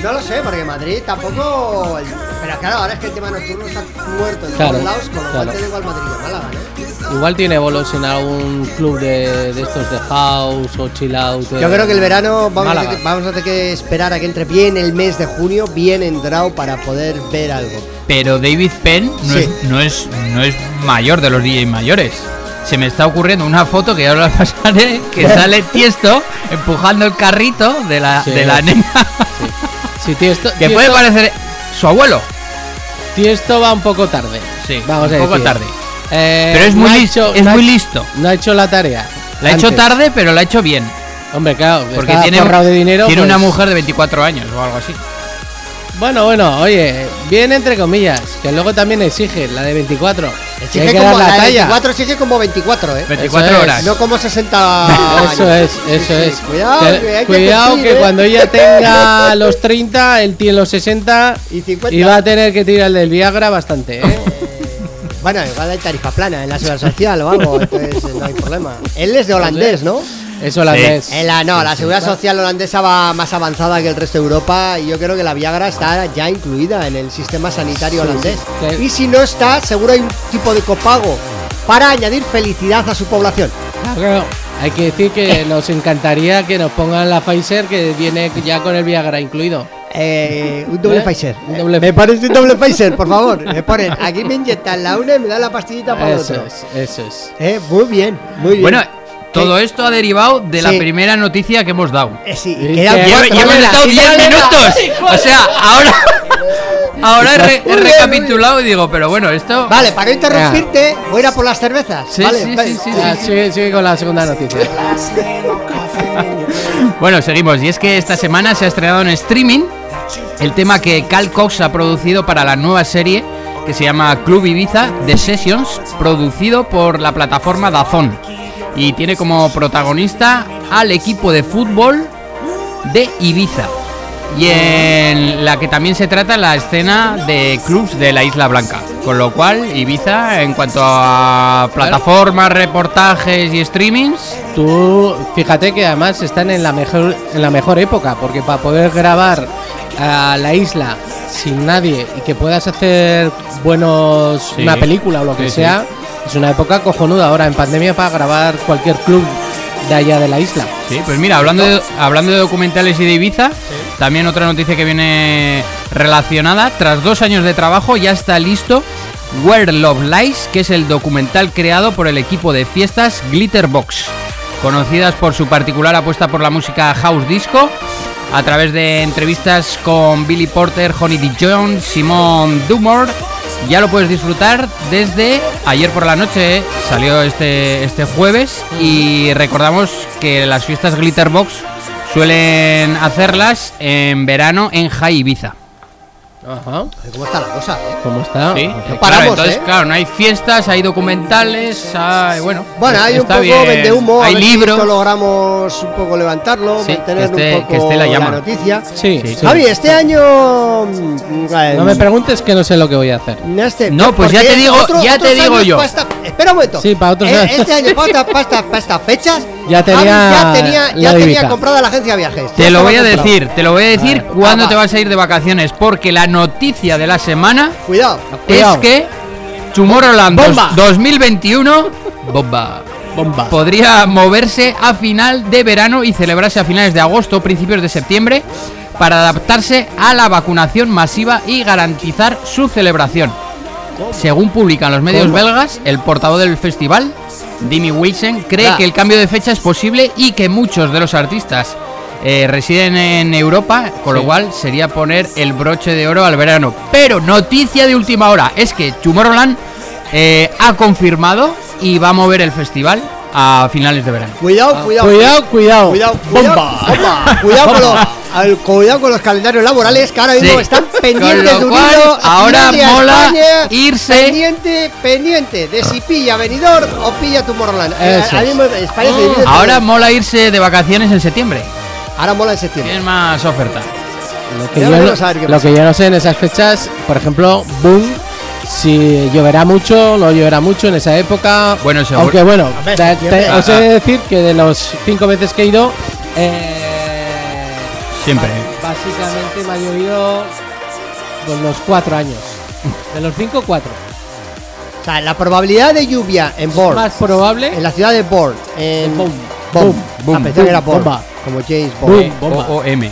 No lo sé, porque Madrid tampoco. Pero claro, ahora es que el tema nocturno está muerto en Claro, todos lados, con lo claro. igual Madrid que Málaga, ¿no? Igual tiene bolos en algún club de, de estos de house o chill out. Yo creo que el verano vamos a, tener que, vamos a tener que esperar a que entre bien el mes de junio, bien entrado para poder ver algo. Pero David Penn no, Sí. es, no, es, no es mayor de los DJ mayores. Se me está ocurriendo una foto que ya os la pasaré, que sale Tiesto empujando el carrito de la, Sí. de la nena, Sí, Tiesto, que puede parecer su abuelo. Tiesto va un poco tarde. Sí, vamos un a poco decir. tarde. Eh, Pero es muy, ha listo, es no ha muy hecho- listo. No ha hecho la tarea. La ha hecho tarde, pero la ha hecho bien. Hombre, claro, Porque tiene, de dinero. tiene pues- una mujer de 24 años o algo así. Bueno, bueno, oye, bien entre comillas, que luego también exige la de 24. que Exige que como la la de talla. 24 exige como 24, ¿eh? 24 es. horas. No como 60 Eso años. es, Sí, eso sí, es. Cuidado, Que- que cuidado cumplir, que ¿eh? cuando ella tenga los 30, él tiene los 60 Y 50. y va a tener que tirar del Viagra bastante, ¿eh? Bueno, igual hay tarifa plana en la seguridad social o algo, entonces eh, no hay problema. Él es de holandés, ¿no? Es holandés. En la, no, la seguridad social holandesa va más avanzada que el resto de Europa y yo creo que la Viagra está ya incluida en el sistema sanitario holandés. sí. Y si no está, seguro hay un tipo de copago para añadir felicidad a su población. Claro, hay que decir que nos encantaría que nos pongan la Pfizer que viene ya con el Viagra incluido. Eh, un doble ¿Eh? Pfizer. Un doble me pones un doble Pfizer, por favor. Me ponen, aquí me inyectan la una y me dan la pastillita para el Eso otro. es, eso es. Eh, muy bien, muy bien. Bueno, todo esto ha derivado de la Sí. primera noticia que hemos dado. Eh, sí, Y quedan que- cuatro, estado y 10 Elena. minutos. O sea, ahora. Ahora he, re- recapitulado y digo, pero bueno, esto. Vale, para no interrumpirte, voy a ir a por las cervezas. Sí, vale, sí, sí, sí, Ah, sigue, sigue con la segunda noticia. Bueno, seguimos. Y es que esta semana se ha estrenado en streaming el tema que Cal Cox ha producido para la nueva serie que se llama Club Ibiza The Sessions, producido por la plataforma Dazón. Y tiene como protagonista al equipo de fútbol de Ibiza. Y en la que también se trata la escena de clubs de la Isla Blanca. Con lo cual, Ibiza, en cuanto a plataformas, reportajes y streamings, Tú, fíjate que además están en la mejor, en la mejor época, porque para poder grabar a la isla sin nadie y que puedas hacer buenos Sí. una película o lo que Sí, sí. Es una época cojonuda ahora en pandemia para grabar cualquier club de allá de la isla. Sí, pues mira, hablando de, hablando de documentales y de Ibiza, también otra noticia que viene relacionada. Tras dos años de trabajo ya está listo Where Love Lies, que es el documental creado por el equipo de fiestas Glitterbox, conocidas por su particular apuesta por la música house disco. A través de entrevistas con Billy Porter, Honey D. Jones, Simon Dumor, ya lo puedes disfrutar desde ayer por la noche. Salió este, este jueves y recordamos que las fiestas Glitterbox suelen hacerlas en verano en High Ibiza. Ajá. ¿Cómo está la cosa, eh? ¿Cómo está? Sí, no claro, paramos, entonces, ¿eh? claro, no hay fiestas, hay documentales, hay, bueno. Bueno, hay un está poco bien. vende humo, hay si libros. esto logramos un poco levantarlo, Sí, mantener que esté- un poco que esté la llama. noticia. Sí, Sí. Javi, este año mm, eh, No me preguntes que no sé lo que voy a hacer. este- No, pues ya te digo- ya te digo yo. esta- espera un momento. Sí, pa' otros Eh, años. Este año, para, para para estas fechas, Ya tenía ya tenía, la ya tenía comprada la agencia de viajes. Te lo voy a decir, te lo voy a decir cuándo te vas a ir de vacaciones, porque la noticia de la semana Cuidado. Cuidado. es que Tomorrowland dos- Bomba. 2021 bomba, Bomba. podría moverse a final de verano y celebrarse a finales de agosto o principios de septiembre para adaptarse a la vacunación masiva y garantizar su celebración. Según publican los medios ¿Cómo? belgas, el portavoz del festival, Dimi Wilson, cree Ah. que el cambio de fecha es posible y que muchos de los artistas eh, residen en Europa, con lo cual sería poner el broche de oro al verano. Pero noticia de última hora es que Tomorrowland eh, ha confirmado y va a mover el festival a finales de verano. Cuidado, cuidado. Cuidado, cuidado. Cuidado, cuidado, Bomba. bomba. Cuidado, con los, al- cuidado con los calendarios laborales que ahora mismo Sí. están Con pendientes lo de un cual, ahora mola España, irse. Pendiente, pendiente de si pilla venidor o pilla tu. Eso ahora mola irse de vacaciones en septiembre. Ahora mola en septiembre. Tienes más oferta. Lo que, yo no, lo que yo sé en esas fechas, por ejemplo, Boom, si lloverá mucho, no lloverá mucho en esa época. Bueno, seguro- Aunque bueno, A ver, te- te- os he de decir que de los cinco veces que he ido, eh, Siempre. Básicamente me ha llovido con los cuatro años. De los cinco, cuatro. O sea, la probabilidad de lluvia en Bourne, Más probable. en la ciudad de Bourne, en Boom. Boom, Boom. Ah, pensaba que era Boom. Bourne, Bomba. como James Bond. Boom. Bomba. OOM.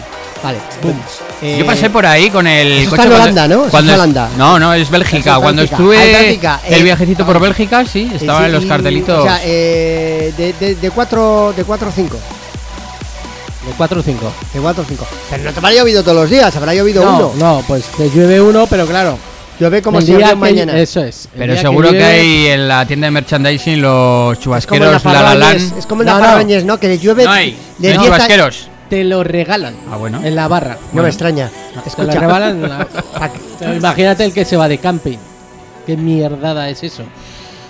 Vale. Boom. Eh, Yo pasé por ahí con el eso está coche en cuando- Holanda, ¿no? Cuando es Holanda. No, no, es Bélgica. Es cuando estuve Ah, es Bélgica. el Eh, viajecito por Bélgica, sí, Sí, estaba en los cartelitos. O sea, eh, de, de, de 4 de 4 o 5. De cuatro o cinco. De 4 o 5. Pero no te habrá llovido todos los días, habrá llovido No, uno. no, pues te llueve uno, pero claro. Llueve como el si día que- mañana. Eso es. Pero seguro que, llueve- hay en la tienda de merchandising los es como chubasqueros La La Land. es como en No, la no. Farroñez, ¿no? Que llueve No hay, de no hay 10 a- chubasqueros. te lo regalan Ah, bueno. en la barra. No me extraña. Te lo Escucha. regalan. en la- imagínate el que se va de camping. ¿Qué mierdada es eso?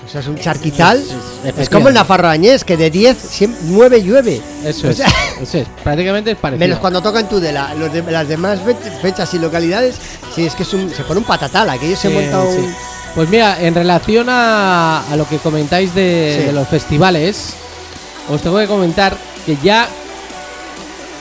Eso es un charquizal. Sí, Es efectivamente. como en la Farroñez, que de 10, siempre, 9 llueve. Eso O es, sea, eso es. Prácticamente es parecido. Menos cuando toca en Tudela. Los de- las demás fe- fechas y localidades, sí, es que es un- se pone un patatal. Aquello se Sí, un. sí. Pues mira, en relación a, a lo que comentáis de, Sí. de los festivales, os tengo que comentar que ya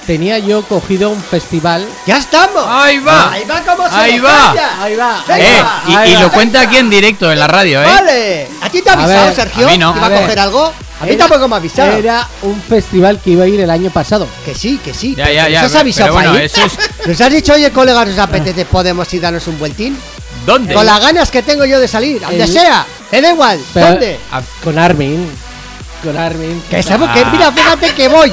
tenía yo cogido un festival. ¡Ya estamos! Ahí va. ¡Ahí va como se Ahí va. calla! Ahí va. Eh, y, ahí y va. lo cuenta aquí en directo en la radio, ¿eh? ¡Vale! ¿A ti te ha A avisado, ver, Sergio? a mí no. ¿Que iba A coger algo? A mí Era- tampoco me ha avisado. Era un festival que iba a ir el año pasado. Que sí, que sí. Ya, pero ya, ¿nos ya, has avisado bueno, para ir? eso es- ¿Nos has dicho, oye, colegas, nos apetece, podemos ir darnos un vueltín? ¿Dónde? Con las ganas que tengo yo de salir, donde El- sea. Me da igual. Pero- ¿Dónde? Con Armin. Con Armin. Que sabemos que, Ah. mira, fíjate que voy.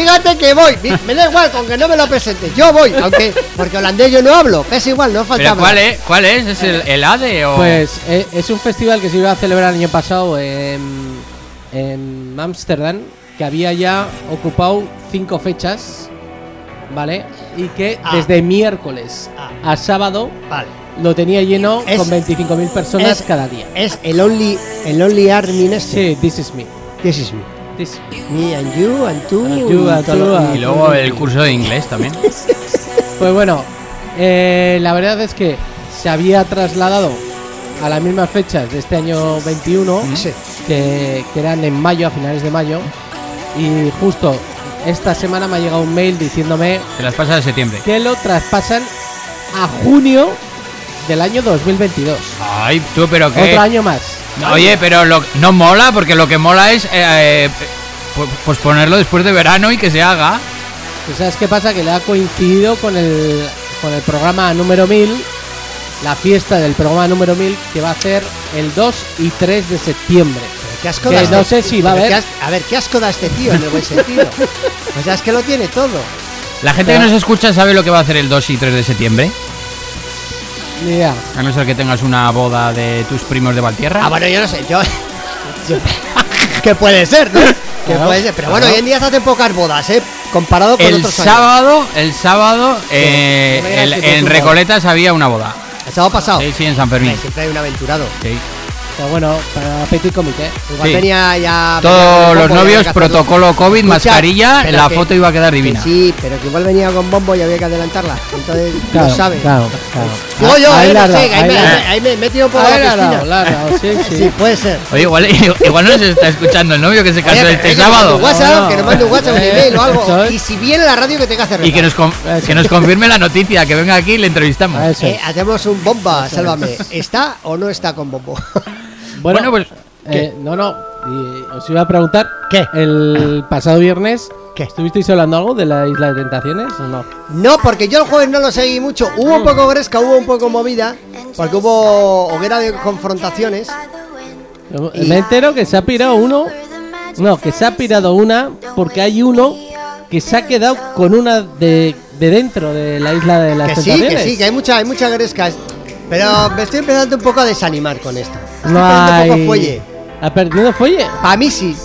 Fíjate que voy. Me da igual con que no me lo presentes. Yo voy, aunque porque holandés yo no hablo. Es igual, no falta ¿Pero más. cuál es? ¿Cuál es? ¿Es el, el ADE o...? Pues eh, es un festival que se iba a celebrar el año pasado en en Ámsterdam, que había ya ocupado cinco fechas, ¿vale? Y que Ah. desde miércoles Ah. a sábado Vale. lo tenía lleno Es- con 25.000 personas es- cada día. Es el only, el only army este. Sí, this is me. This is me. This- Me and you and tú. And you and tú and- Y luego el curso de inglés también. Pues bueno, eh, la verdad es que se había trasladado a las mismas fechas de este año 21, Sí. que, que eran en mayo, a finales de mayo, y justo esta semana me ha llegado un mail diciéndome Se las pasa de septiembre. que lo traspasan a junio del año 2022. Ay, tú, pero qué... Otro año más. No, Oye, pero lo, no mola, porque lo que mola es... eh, eh, pues, pues ponerlo después de verano y que se haga. Pues ¿Sabes qué pasa? Que le ha coincidido con el, con el programa número 1000, la fiesta del programa número 1000, que va a ser el 2 y 3 de septiembre. ¿Qué asco Que da no este- sé si va a haber- as- a ver, qué asco da este tío en el buen sentido. O sea, es que lo tiene todo. La gente que nos escucha sabe lo que va a hacer el 2 y 3 de septiembre. Ni idea. A no ser que tengas una boda de tus primos de Valtierra. Ah, bueno, yo no sé, yo. yo- que puede ser, ¿no? Que Claro, puede ser. Pero bueno, claro. hoy en día se hacen pocas bodas, ¿eh? Comparado con el otros años. sábado, el sábado, eh, no digas el- en un Recoletas había una boda. El sábado pasado. Sí, sí, en San Fermín. Siempre hay un aventurado. Sí. Pero bueno, para Petit Comité. Igual Sí. venía ya. venía Todos los novios, que protocolo COVID, Escucha, mascarilla, la que- foto iba a quedar que divina. sí, pero que igual venía con bombo y había que adelantarla. Entonces, Claro, lo sabe. claro, claro. Digo yo, Ahí eh, no sé, ahí, ahí me, ahí me he poco Ahí la piscina. la has dado, sí, sí. Sí, puede ser. Oye, igual, igual no se está escuchando el novio que se casó este pero que nos mande sábado. un WhatsApp, No, no. que nos mande un WhatsApp, un Eh, email o algo. Y si viene la radio, que tenga que Y que nos, que nos confirme la noticia, que venga aquí y le entrevistamos. Eh, hacemos un bomba, sálvame. ¿Está o no está con bombo? Bueno, Bueno, pues, eh, no, no. y os iba a preguntar. ¿Qué? El pasado viernes. ¿Qué? ¿Estuvisteis hablando algo de la isla de tentaciones o no? No, porque yo el jueves no lo seguí mucho. Hubo un poco gresca, hubo un poco movida, porque hubo hoguera de confrontaciones. Y- Me entero que se ha pirado uno. No, que se ha pirado una porque hay uno que se ha quedado con una de, de dentro de la isla de las Que sí, tentaciones. que sí, que hay mucha, hay mucha gresca. Pero me estoy empezando un poco a desanimar con esto. Estoy No hay. un poco fuelle. ¿Ha perdido fuelle? Para mí sí.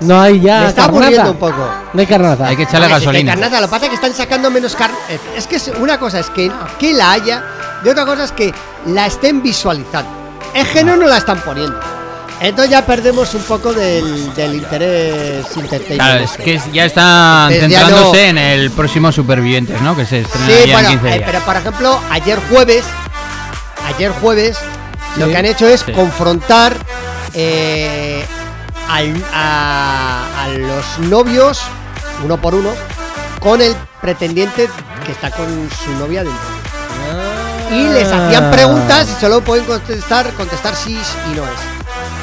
No hay ya. Me está carnaza. aburriendo un poco. No hay carnaza. Hay que echarle Hombre, sí que hay gasolina. carnaza, lo que pasa es que están sacando menos carne. Es que es- una cosa es que, que la haya, y otra cosa es que la estén visualizando. Es que no la están poniendo. Entonces ya perdemos un poco del, del interés entertainment. Claro, es este. que ya están Entonces ya centrándose no- en el próximo Supervivientes, ¿no? Que se estrena Sí, ya bueno, en 15 eh, días. pero por ejemplo, ayer jueves, ayer jueves, lo que han hecho es Sí. confrontar eh, al- a, a los novios, uno por uno, con el pretendiente que está con su novia dentro. Y les hacían preguntas y solo pueden contestar, contestar sí y no es.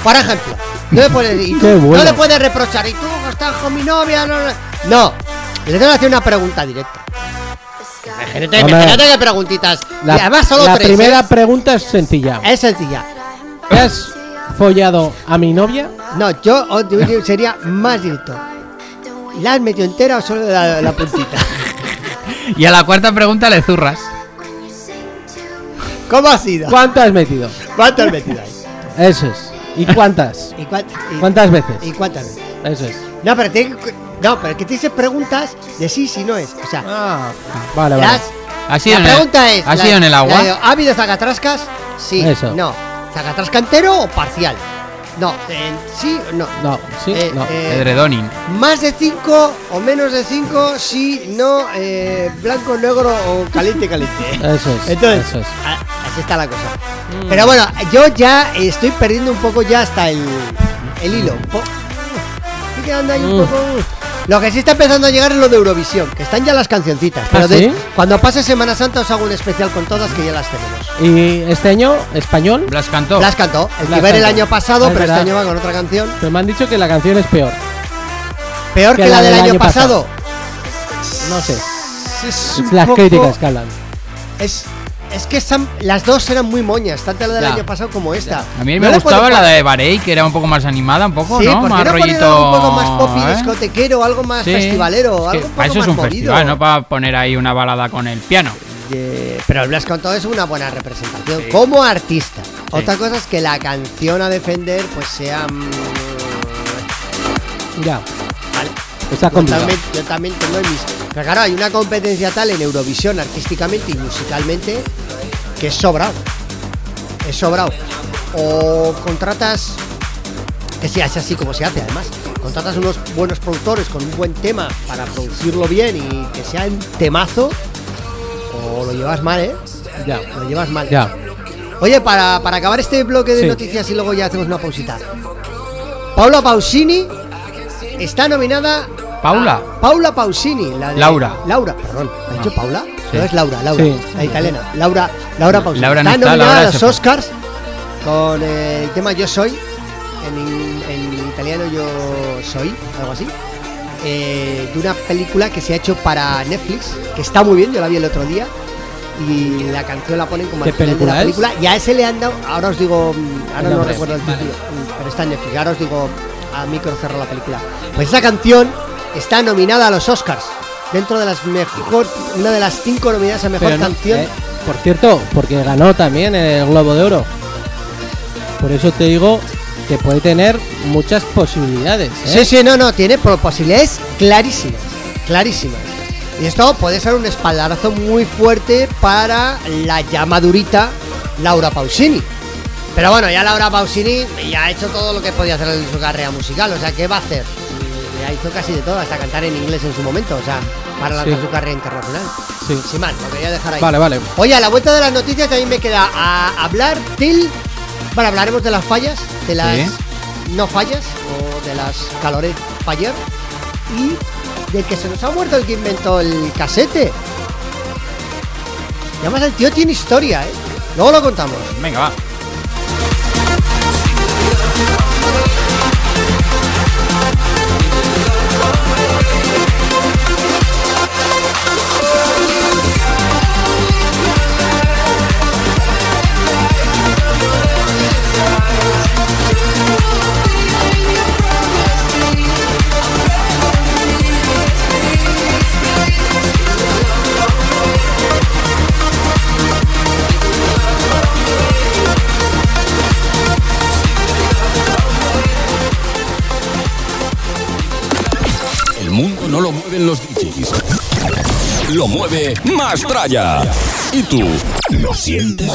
Por ejemplo, no le puedes, y tú Qué bueno. no le puedes reprochar, y tú estás con mi novia, no, no. No, les tengo que hacer una pregunta directa. Imagínate, Hombre. imagínate qué preguntitas. La, y además solo la tres. primera ¿eh? pregunta es sencilla. Es sencilla. ¿Te has follado a mi novia? No, yo sería más directo. ¿La has metido entera o solo la, la puntita? Y a la cuarta pregunta le zurras. ¿Cómo ha sido? ¿Cuánto has metido? ¿Cuánto has metido ahí? Eso es. ¿Y cuántas? ¿Y, cuán- y- ¿Cuántas veces? ¿Y cuántas veces? Eso es. No, pero tiene que- no, pero que te dices preguntas de sí, si no es. O sea, Ah, vale, vale. las, ¿Ha sido, la en el, pregunta es: ¿ha la- sido en el la agua? de, ¿Ha habido zacatrascas? Sí. Eso. No. ¿Zacatrasca entero o parcial? No. eh, sí o no. No, sí, Eh, no. eh, Edredoning. Más de 5 o menos de 5, sí, no, eh, blanco, negro o caliente, caliente. Eso es. Entonces, eso es. a- así está la cosa. Pero bueno, yo ya estoy perdiendo un poco ya hasta el, el hilo. Po- Estoy quedando ahí un Mm. poco. Lo que sí está empezando a llegar es lo de Eurovisión, que están ya las cancioncitas. Pero ¿Ah, de- sí? cuando pase Semana Santa os hago un especial con todas que ya las tenemos. ¿Y este año, español? Blas cantó. Las cantó. El Las que ver el año pasado, es pero este año va con otra canción. Pero me han dicho que la canción es peor. Peor que, la, del año, pasado. No sé. Es Las poco- críticas que hablan. Es, es que están- las dos eran muy moñas, tanto la del Ya. año pasado como esta. A mí me gustaba la de Barey, que era un poco más animada, un poco, Sí, ¿no? ¿por qué Más no rollito. un poco más pop y ¿eh? discotequero, algo más Sí. festivalero, Es que algo un para eso es un movido. festival, no para poner ahí una balada con el piano. Eh, pero el Blas con todo es una buena representación Sí. como artista. Otra cosa es que la canción a defender pues sea mm, Ya. Está Yo complicado. también, yo también tengo en mis. Pero claro, hay una competencia tal en Eurovisión artísticamente y musicalmente que es sobrado. Es sobrado. O contratas. Que sea es así como se hace, además. Contratas unos buenos productores con un buen tema para producirlo bien y que sea un temazo. O lo llevas mal, ¿eh? Ya. Lo llevas mal. Ya. Oye, para, para acabar este bloque de Sí. noticias y luego ya hacemos una pausita. Paula Pausini está nominada. ¿Paula? a- Paula Pausini. La de- Laura. Laura, perdón. ¿Ha dicho. Paula? Sí. No es Laura, Laura. Sí. La italiana. Laura, Laura Pausini. Laura no está nominada Laura a los. Oscars con eh, el tema Yo Soy. En, italiano Yo Soy, algo así. eh, de una película que se ha hecho para Netflix, que está muy bien, yo la vi el otro día. Y la canción la ponen como ¿Qué al final de película la es? película. Y a ese le han dado, ahora os digo, mm, ahora no recuerdo el vale. título, mm, pero está en Netflix. Ahora os digo, a micro cerró la película. Pues esa canción está nominada a los Oscars. Dentro de las mejor, una de las cinco nominadas a mejor no- canción. eh, por cierto, porque ganó también el Globo de Oro. Por eso te digo que puede tener muchas posibilidades. ¿eh? Sí, sí, no, no, tiene posibilidades clarísimas, clarísimas. Y esto puede ser un espaldarazo muy fuerte para la ya madurita Laura Pausini. Pero bueno, ya Laura Pausini ya ha hecho todo lo que podía hacer en su carrera musical, o sea, ¿qué va a hacer? Ya hizo casi de todo, hasta cantar en inglés en su momento, o sea, para lanzar Sí. su carrera internacional. Sí. Sin más, lo quería dejar ahí. Vale, vale. Oye, a la vuelta de las noticias también me queda a hablar del. Bueno, hablaremos de las fallas, de las Sí. no fallas o de las calores faller y de que se nos ha muerto el que inventó el casete. Y además el tío tiene historia, ¿eh? Luego lo contamos. Venga, va. Thank you. lo mueve más traya. ¿Y tú lo sientes?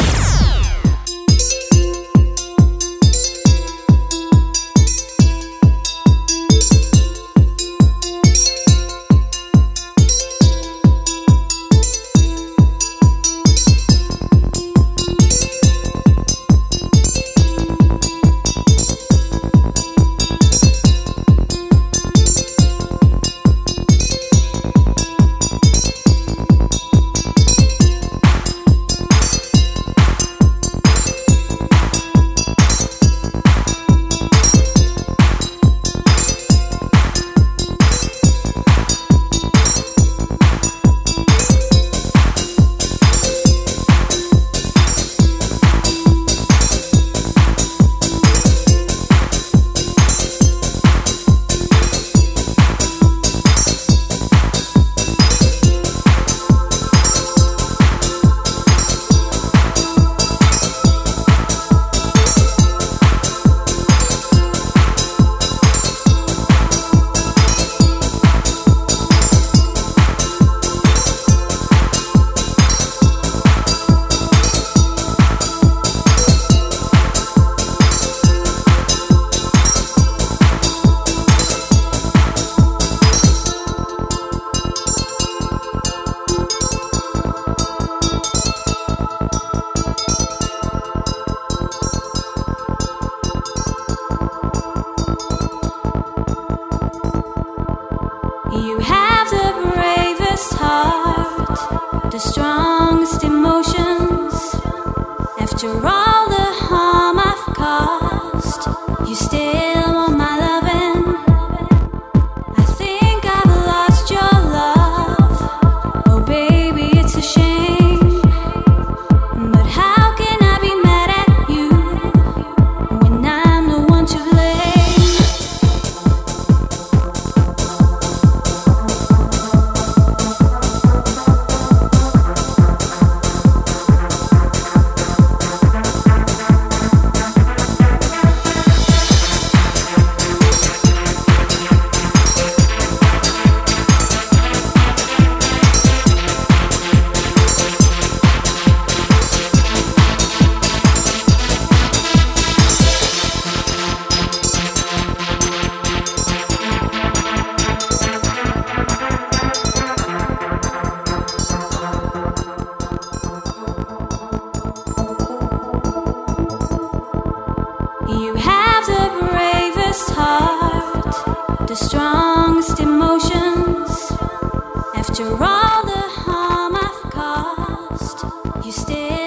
you stay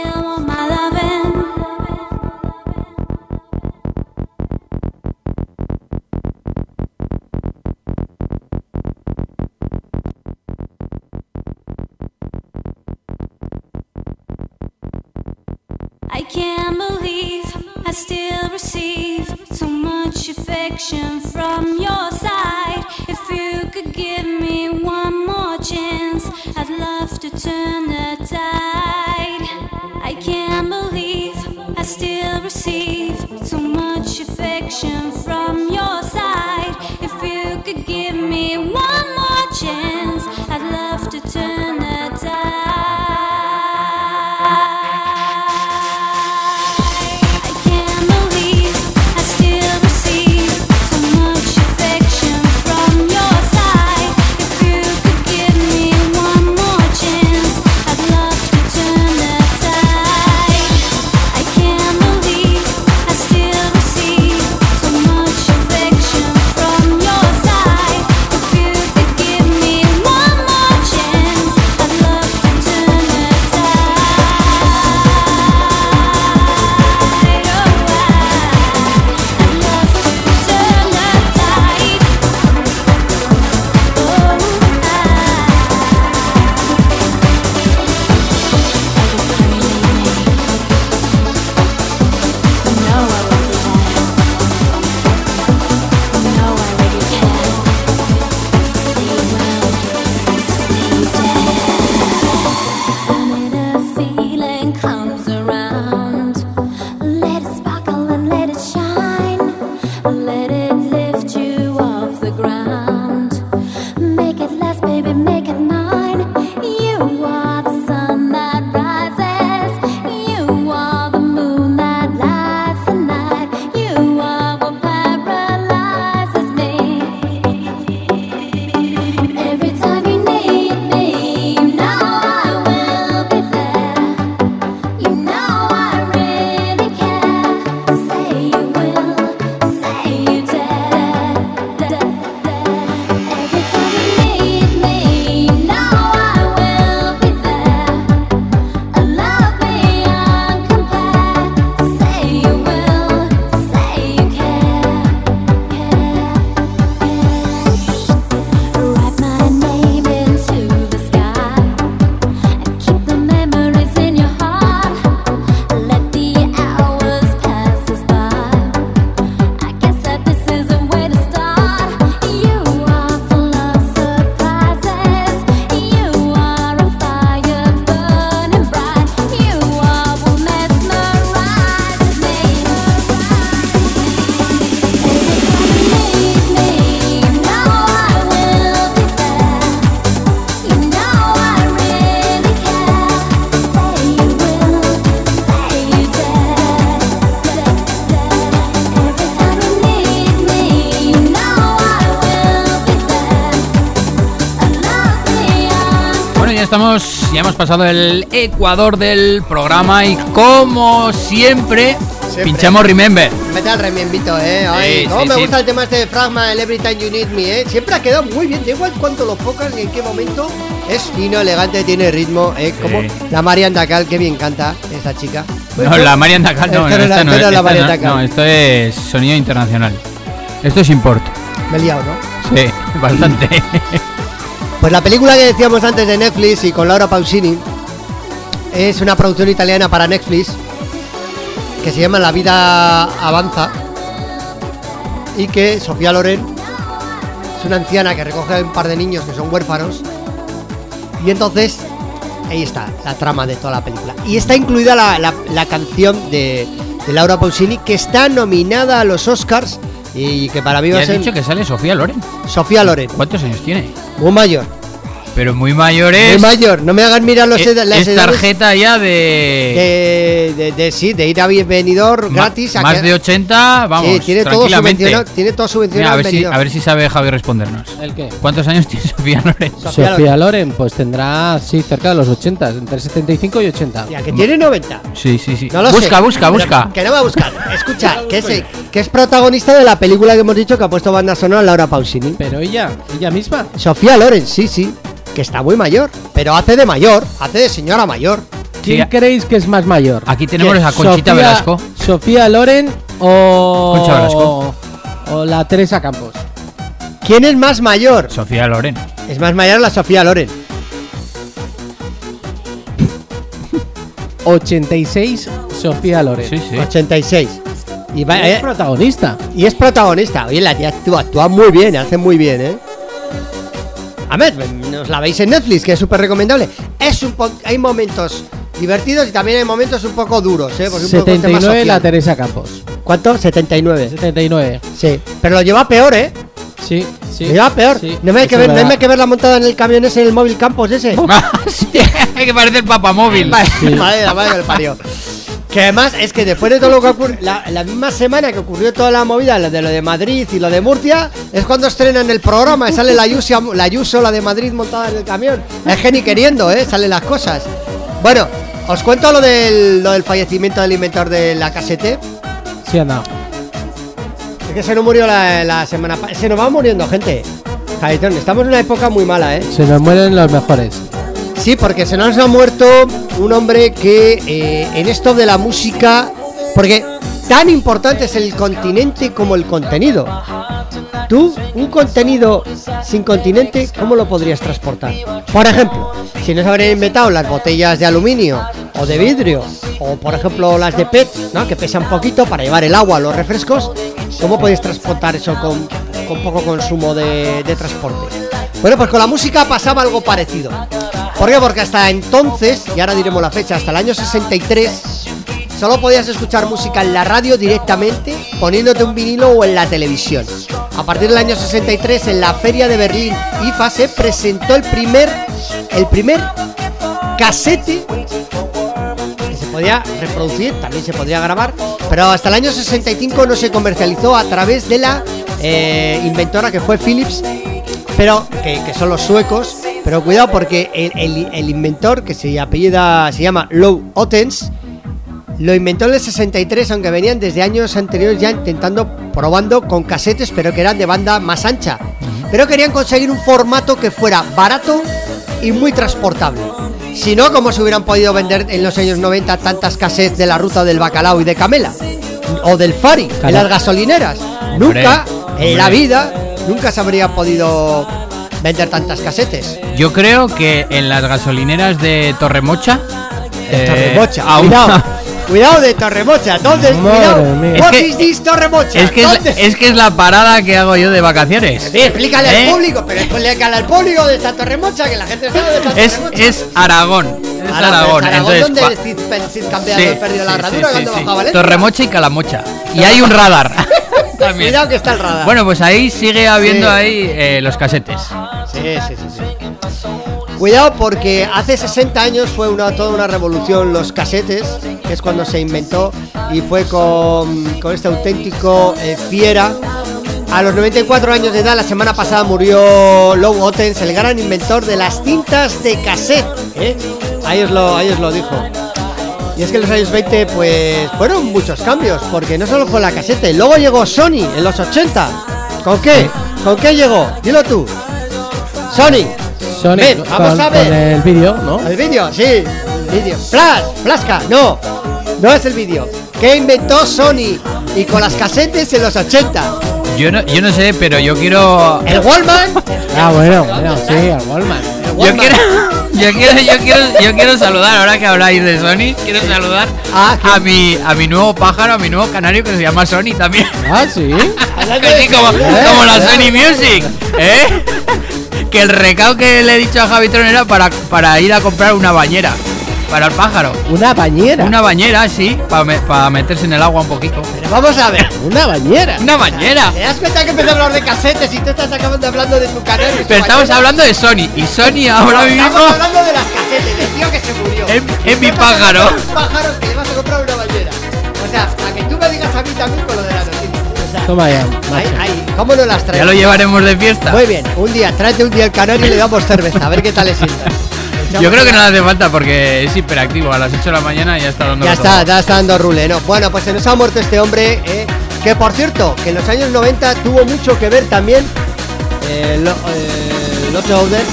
pasado el ecuador del programa y como siempre, Siempre. pinchamos Remember. Mete al remiembito, eh. Ay, Sí, cómo sí, me sí. gusta el tema este de Fragma, el Every Time You Need Me, eh. Siempre ha quedado muy bien, da igual cuánto lo pongan ni en qué momento. Es fino, elegante, tiene ritmo, eh. Como la Marian Dacal, que bien canta esta chica. No, la Marian Dacal no, esta es la- esta no es la esta Marian no- Dacal. no, esto es sonido internacional. Esto es import. Me he liado, ¿no? Sí, bastante. Pues la película que decíamos antes de Netflix y con Laura Pausini es una producción italiana para Netflix que se llama La vida avanza y que Sofía Loren es una anciana que recoge a un par de niños que son huérfanos y entonces ahí está la trama de toda la película. Y está incluida la, la- canción de, de Laura Pausini que está nominada a los Oscars y que para mí va a ser dicho que sale Sofía Loren. Sofía Loren ¿Cuántos años tiene? muy mayor Pero muy mayores. muy mayor no me hagan mirar los ed- las es edades tarjeta ya de, de, de, de- sí, de ir a bienvenidor ma- gratis. a más que- de 80, vamos, sí, tiene todo tranquilamente. subvencionado, tiene todo subvencionado Mira, a, ver si, a ver si sabe Javi respondernos. ¿El qué? ¿Cuántos años tiene Sofía Loren? Sofía Sofía Loren, pues tendrá, sí, cerca de los 80, entre 75 y 80. Ya, que tiene 90. Sí, sí, sí. No lo busca, sé. busca, busca. Que no va a buscar. Escucha, que es, que es protagonista de la película que hemos dicho que ha puesto banda sonora Laura Pausini. Pero ella, ella misma. Sofía Loren, sí, sí. Que está muy mayor. Pero hace de mayor, hace de señora mayor. ¿Quién Sí, creéis que es más mayor? Aquí tenemos ¿Quién? a Conchita Sofía- Velasco. Sofía Loren o. Concha Velasco. O la Teresa Campos. ¿Quién es más mayor? Sofía Loren. Es más mayor la Sofía Loren. 86, Sofía Loren. Sí, sí. 86. Y, va- Es eh, protagonista. y es protagonista. Oye, la tía actúa, actúa muy bien, hace muy bien, ¿eh? A ver, nos la veis en Netflix, que es súper recomendable. Es un po- hay momentos divertidos y también hay momentos un poco duros, ¿eh? Porque un poco el tema 79 la. Teresa Campos. ¿Cuánto? 79. 79. Sí. Pero lo lleva peor, ¿eh? Sí, sí. Lo lleva peor. sí, no me hay que ver, no verdad. hay que ver la montada en el camión ese, en el móvil Campos ese. Madre, madre, la madre que le parió. Que además es que después de todo lo que ocurre, la, la misma semana que ocurrió toda la movida, lo de lo de Madrid y lo de Murcia, es cuando estrenan el programa y sale la Ayuso, la Ayuso, la de Madrid montada en el camión. Es que ni queriendo, ¿eh? Salen las cosas. Bueno, os cuento lo del, lo del fallecimiento del inventor de la casete. Sí, anda. Es que se nos murió la, la semana pasada. Se nos va muriendo gente. Javitón, estamos en una época muy mala, ¿eh? Se nos mueren los mejores. Sí, porque se nos ha muerto un hombre que eh, en esto de la música, porque tan importante es el continente como el contenido. Tú, un contenido sin continente, ¿cómo lo podrías transportar? Por ejemplo, si no se habrían inventado las botellas de aluminio o de vidrio, o por ejemplo las de PET, ¿no? que pesan poquito para llevar el agua, los refrescos, ¿cómo podéis transportar eso con, poco consumo de transporte? Bueno, pues con la música pasaba algo parecido. ¿Por qué? Porque hasta entonces, y ahora diremos la fecha, hasta el año 63, solo podías escuchar música en la radio directamente, poniéndote un vinilo o en la televisión. A partir del año 63, en la feria de Berlín, IFA, se presentó el primer, el primer casete que se podía reproducir, también se podía grabar, pero hasta el año 65 no se comercializó a través de la eh, inventora que fue Philips, pero que, que son los suecos. Pero cuidado porque el, el- el inventor que se apellida, se llama Low Ottens, lo inventó en el 63, aunque venían desde años anteriores ya intentando, probando con casetes, pero que eran de banda más ancha. Pero querían conseguir un formato que fuera barato y muy transportable. Si no, ¿cómo se hubieran podido vender en los años 90 tantas cassettes de la ruta del bacalao y de Camela? O del Fari, Claro. las gasolineras. Nunca, en la vida, nunca se habría podido vender tantas casetes. Yo creo que en las gasolineras de Torremocha. De eh, Torremocha, aún- cuidado. De Torremocha, ¿dónde? Cuidado. mía. What Es que- is this Torremocha? Es que es, es que es la parada que hago yo de vacaciones. Sí, explícale ¿Eh? al público, pero explícale al público de esta Torremocha, que la gente sabe de esta Es, Torremocha. es Aragón. Es Aragón. pues, entonces, ¿dónde Cid, el Cid campeado Sí, la herradura sí, cuando sí, bajó a sí. Valencia? Torremocha y Calamocha. Y hay un radar. También. Cuidado que está el radar. Bueno, pues ahí sigue habiendo ahí eh, los casetes. Sí, sí, sí, sí. Cuidado porque hace 60 años fue una, toda una revolución los casetes, que es cuando se inventó y fue con, con este auténtico eh, fiera A los 94 años de edad, la semana pasada murió Lou Ottens, el gran inventor de las cintas de cassette. ¿eh? Ahí, os lo, ahí os lo dijo. Y es que en los años 20 pues fueron muchos cambios, porque no solo fue la casete, luego llegó Sony en los 80. ¿Con qué? ¿Con qué llegó? Dilo tú. Sony. Ven, vamos con, a ver. con el vídeo, ¿no? El vídeo, sí. Vídeo. Flash, Flasca, no. No es el vídeo. ¿Qué inventó Sony? Y con las casetes en los 80. Yo no, yo no sé, pero yo quiero. El Wallman. Ah, bueno, bueno, sí, al Wallman. El Yo quiero, yo quiero, yo quiero, yo quiero saludar, ahora que habláis de Sony, quiero saludar Ah, a mi, a mi nuevo pájaro, a mi nuevo canario que se llama Sony también. Ah, sí. Así como, como la Sony Music, ¿eh? Que el recado que le he dicho a Javitron era para, para ir a comprar una bañera para el pájaro. Una bañera. Una bañera, sí, para meterse en el agua un poquito. Pero vamos a ver. Una bañera. Una bañera. ¿Te das cuenta que empezó a hablar de casetes y tú estás acabando hablando de tu canal? Pero estamos bañera? hablando de Sony y Sony ahora mismo Estamos hablando de las casetes, del tío que se murió. Es- es mi pájaro. pájaro que le vas a comprar una bañera. O sea, a que tú me digas a mí también con lo de la noticia. O sea, Toma ya, ahí, macho. ahí, ¿cómo no las traes? ya lo llevaremos de fiesta. Muy bien, un día, tráete un día el canario y le damos cerveza, a ver qué tal le sienta. Yo creo que no le hace falta porque es hiperactivo. A las 8 de la mañana ya está dando Ya está, ya está dando rule, ¿no? Bueno, pues se nos ha muerto este hombre, eh, que por cierto, que en los años 90 tuvo mucho que ver también, eh, lo, eh,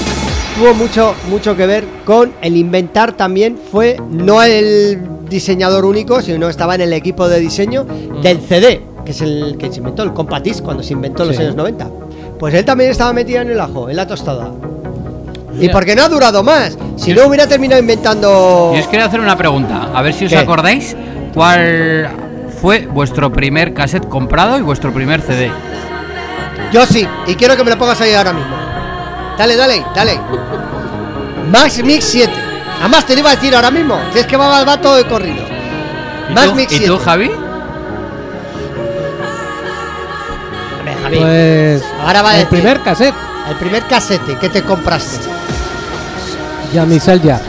tuvo mucho, mucho que ver con el inventar también, fue no el diseñador único, sino estaba en el equipo de diseño del CD, que es el que se inventó, el Compact Disc, cuando se inventó en los años 90. Pues él también estaba metido en el ajo, en la tostada. ¿Y por qué no ha durado más? Si no hubiera terminado inventando... Yo os quería hacer una pregunta, a ver si os ¿Qué? acordáis cuál fue vuestro primer cassette comprado y vuestro primer CD. Yo sí, y quiero que me lo pongas ahí ahora mismo. Dale, dale, dale. Max Mix 7. Además te lo iba a decir ahora mismo. Si es que va al vato de corrido. ¿Y Max tú, Mix ¿y 7. tú, Javi? Hombre, Javi, Pues. Ahora va a el decir. primer cassette. El primer casete que te compraste. Jean-Michel Jarre.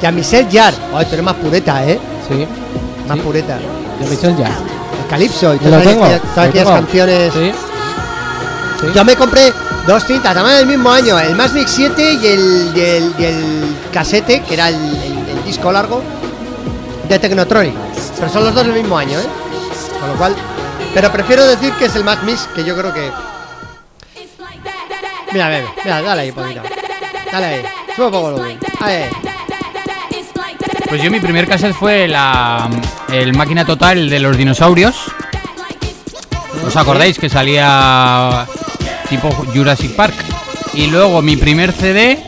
Yamisel Jar. Ay, tú eres más pureta, ¿eh? Sí. Más Sí. pureta. Jean-Michel Jarre. El Calypso y todas tengo. aquellas, todas canciones. Sí. Sí. Yo me compré dos cintas, además del mismo año, el Max Mix 7 y el, y el, y el casete, que era el, el- el disco largo, de Technotronic. Pero son los dos del mismo año, ¿eh? Con lo cual... Pero prefiero decir que es el Max Mix, que yo creo que... Mira, bebé, mira, dale ahí poquito. Dale ahí, sube un poco el volumen. Ahí. Pues yo mi primer cassette fue la el máquina total de los dinosaurios. ¿Os acordáis que salía tipo Jurassic Park? Y luego mi primer CD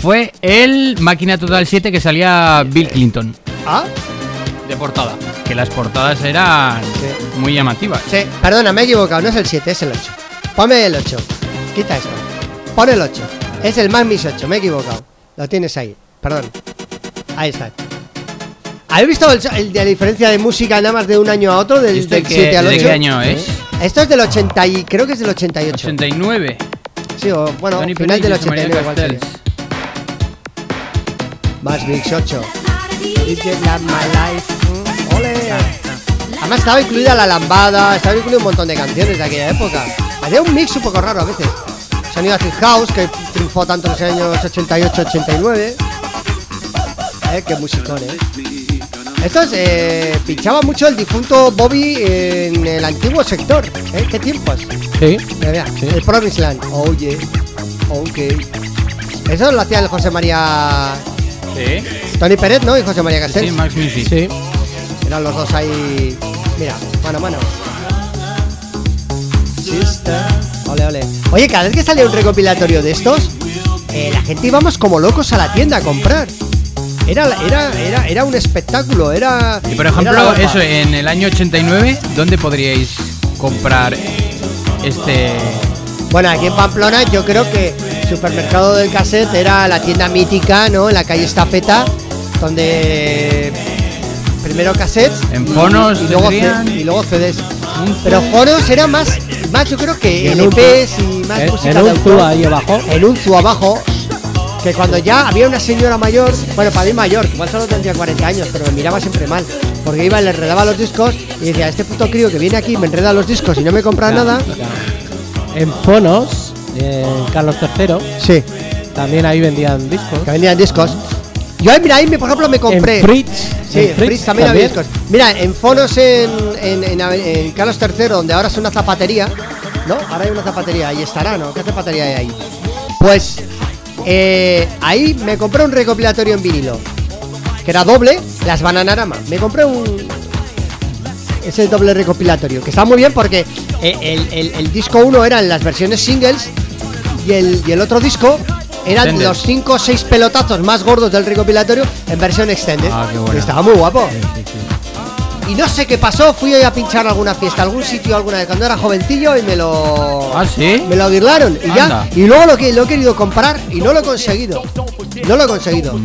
fue el máquina total 7 que salía Bill Clinton Ah, de portada. Que las portadas eran Sí. muy llamativas. sí, perdona, me he equivocado, no es el 7, es el 8. Ponme el 8. Quita esto. Pon el 8. Es el Max Mix 8, me he equivocado. Lo tienes ahí, perdón. Ahí está. ¿Habéis visto el, el de la diferencia de música nada más de un año a otro? Del, ¿Este del qué- 7 al de 8. qué año es? Esto es del 80 y creo que es del 88. 89. Sí, o bueno, Tony final del Peniche, María 89 igual sería. Más Mix 8. Mm, ole. Además estaba incluida la lambada, estaba incluido un montón de canciones de aquella época. Hacía un mix un poco raro a veces. Sonido acid house que triunfó tanto en los años 88-89. Eh, qué musicón, eh. Estos eh, pinchaba mucho el difunto Bobby en el antiguo sector. ¿eh? ¿Qué tiempos? Sí. Mira, mira, Sí. el Promised Land. Oye, ok. Eso lo hacía el José María. Sí. Tony Pérez, ¿no? Y José María Sí, Castells. Max Music. Sí. Eran los dos ahí. Mira, mano a mano. Ole, ole. Oye, cada vez que salía un recopilatorio de estos, eh, la gente íbamos como locos a la tienda a comprar. Era, era, era, era un espectáculo, era. Y por ejemplo, eso, en el año 89, ¿dónde podríais comprar este Bueno, aquí en Pamplona yo creo que supermercado del cassette era la tienda mítica, ¿no? En la calle Estafeta, donde primero cassettes En Fonos y, luego, y luego CDs. Pero Fonos era más, más yo creo que en un LPs y más En, música en de un autor. ahí abajo. En un zoo abajo. Que cuando ya había una señora mayor, bueno, para mí mayor, que igual solo tendría 40 años, pero me miraba siempre mal. Porque iba y le enredaba los discos y decía, este puto crío que viene aquí me enreda los discos y no me compra nada. en Fonos, en Carlos III, Sí, también ahí vendían discos. que vendían discos. Yo mira, ahí, me- por ejemplo, me compré. En Fritz. Sí, en Fritz también había discos. también. Mira, en Fonos en, en, en Carlos III, donde ahora es una zapatería, ¿no? Ahora hay una zapatería, ahí estará, ¿no? ¿Qué zapatería hay ahí? Pues eh, ahí me compré un recopilatorio en vinilo, que era doble, las Bananarama. Me compré un. Ese doble recopilatorio, que está muy bien porque eh, el, el- el disco 1 eran las versiones singles y el, y el otro disco eran Extended. los 5 o 6 pelotazos más gordos del recopilatorio en versión extended. Ah, qué bueno. Estaba muy guapo. Sí, sí. Y no sé qué pasó, fui a pinchar a alguna fiesta, a algún sitio alguna vez cuando era jovencillo y me lo. ¿Ah, sí? Me lo guirlaron y Anda. ya. Y luego lo, que, lo he querido comprar y no lo he conseguido. No lo he conseguido.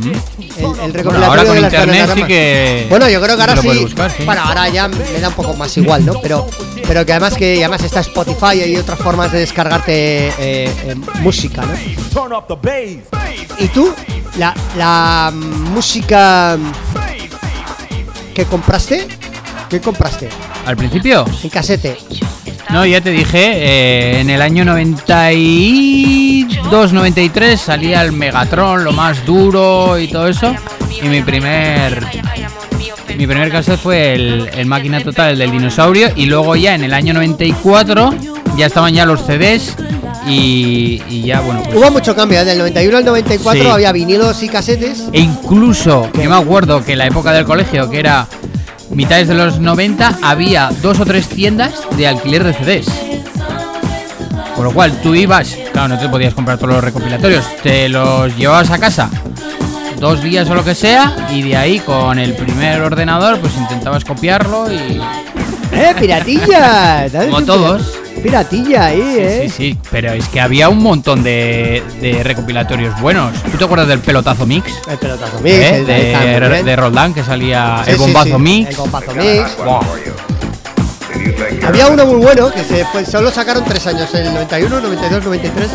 El, el recopilatorio Bueno, ahora con de las internet sí que. Bueno, yo creo que ahora sí. buscar, sí. Bueno, ahora ya me da un poco más igual, ¿no? Pero, pero que además que además está Spotify y hay otras formas de descargarte eh, eh, música, ¿no? ¿Y tú? La, la música que compraste, ¿qué compraste? Al principio. En casete. No, ya te dije, eh, en el año 92-93 salía el Megatron, lo más duro y todo eso. Y mi primer mi primer cassette fue el, el Máquina Total, el del dinosaurio. Y luego ya en el año 94 ya estaban ya los CDs y, y ya, bueno, pues... Hubo mucho cambio, ¿eh? del 91 al 94 Sí. había vinilos y casetes. E incluso, yo me acuerdo que en la época del colegio, que era mitades de los 90, había dos o tres tiendas de alquiler de CDs. Con lo cual tú ibas, claro, no te podías comprar todos los recopilatorios, te los llevabas a casa dos días o lo que sea, y de ahí con el primer ordenador, pues intentabas copiarlo y. ¡Eh, piratilla! ¿Sabes Como todos. Piratilla ahí, ¿eh? Sí, sí, pero es que había un montón de, de recopilatorios buenos. ¿Tú te acuerdas del pelotazo mix? El pelotazo mix, ¿Eh? el de, de Roldán que salía Sí, el sí, bombazo sí, mix. El bombazo mix. Había uno muy bueno que se, pues, solo sacaron tres años, el 91, 92, 93,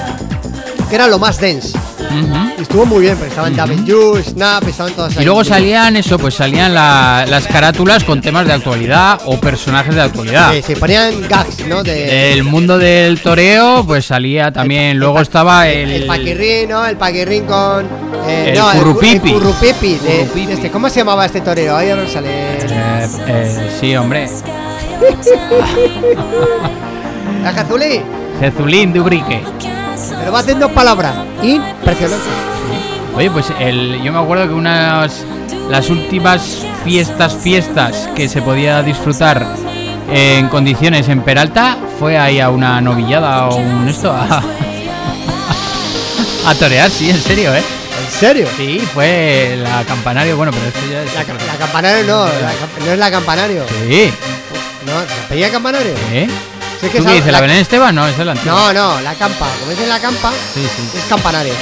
que era lo más dense. Ujú. Y estuvo muy bien, porque estaban W, Snap, estaban todas ahí. Y luego salían eso, pues salían la- las carátulas con temas de actualidad o personajes de actualidad. Sí, sí, ponían gags, ¿no? De, El mundo del toreo, pues salía también. el luego pa- estaba el, el. paquirrín, ¿no? El paquirrín con. eh, El no, currupipi. El, currupipi. de- Currupipi. de este, ¿Cómo se llamaba este torero? Ahí ahora sale. Eh, eh, sí, hombre. La Jazuli. Jezulín de Ubrique. Pero va haciendo palabras. Impresionante. Oye, pues el, yo me acuerdo que unas. Las últimas fiestas, fiestas que se podía disfrutar en condiciones en Peralta fue ahí a una novillada o un esto. A, a torear, sí, en serio, ¿eh? ¿En serio? Sí, fue la campanario, bueno, pero esto ya es. La, ca- la campanario no, la no es la campanario. Sí, No, ¿se pedía campanario? ¿eh? Que ¿Tú es qué dices? ¿La Belén Esteban? No, es la antigua. No, no, la campa. Como dicen la campa, Sí, sí. es campanario.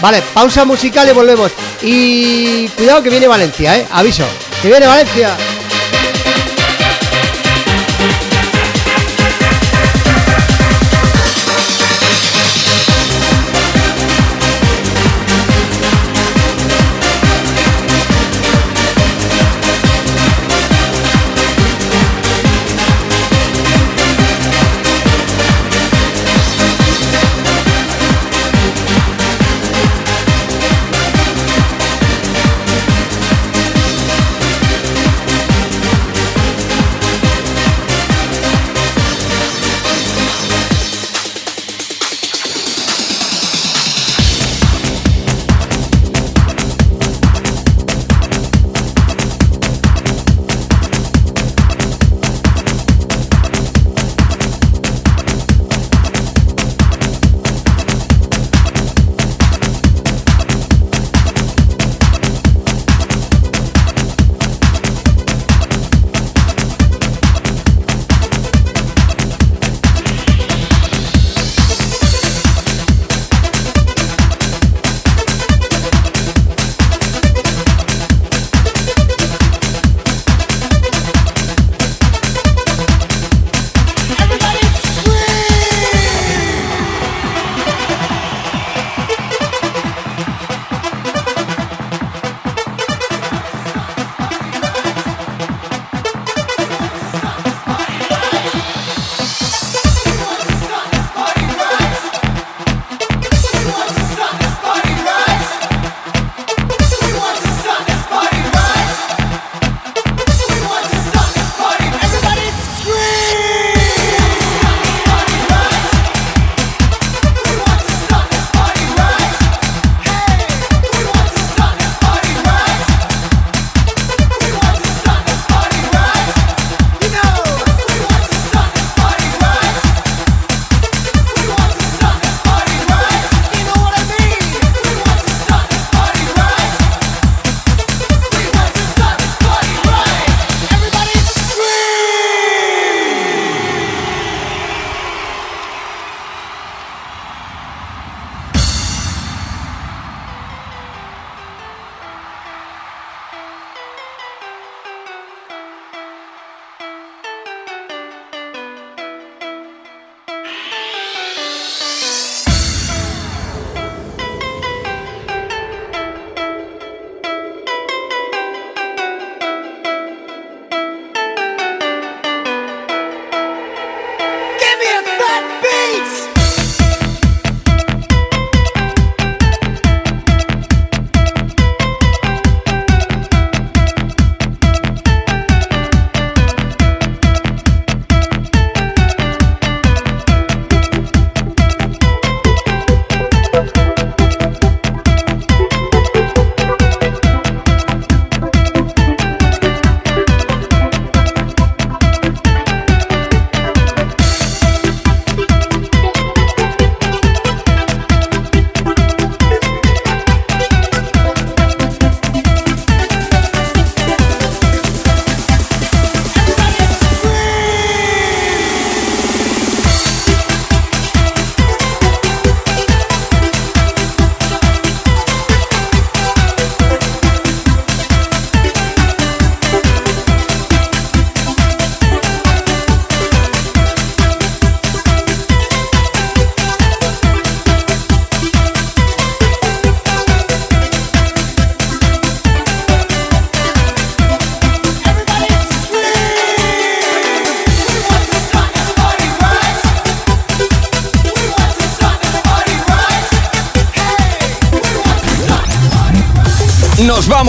Vale, pausa musical y volvemos. Y cuidado que viene Valencia, eh. Aviso. Que viene Valencia.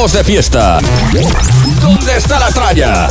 De fiesta. ¿Dónde está la tralla?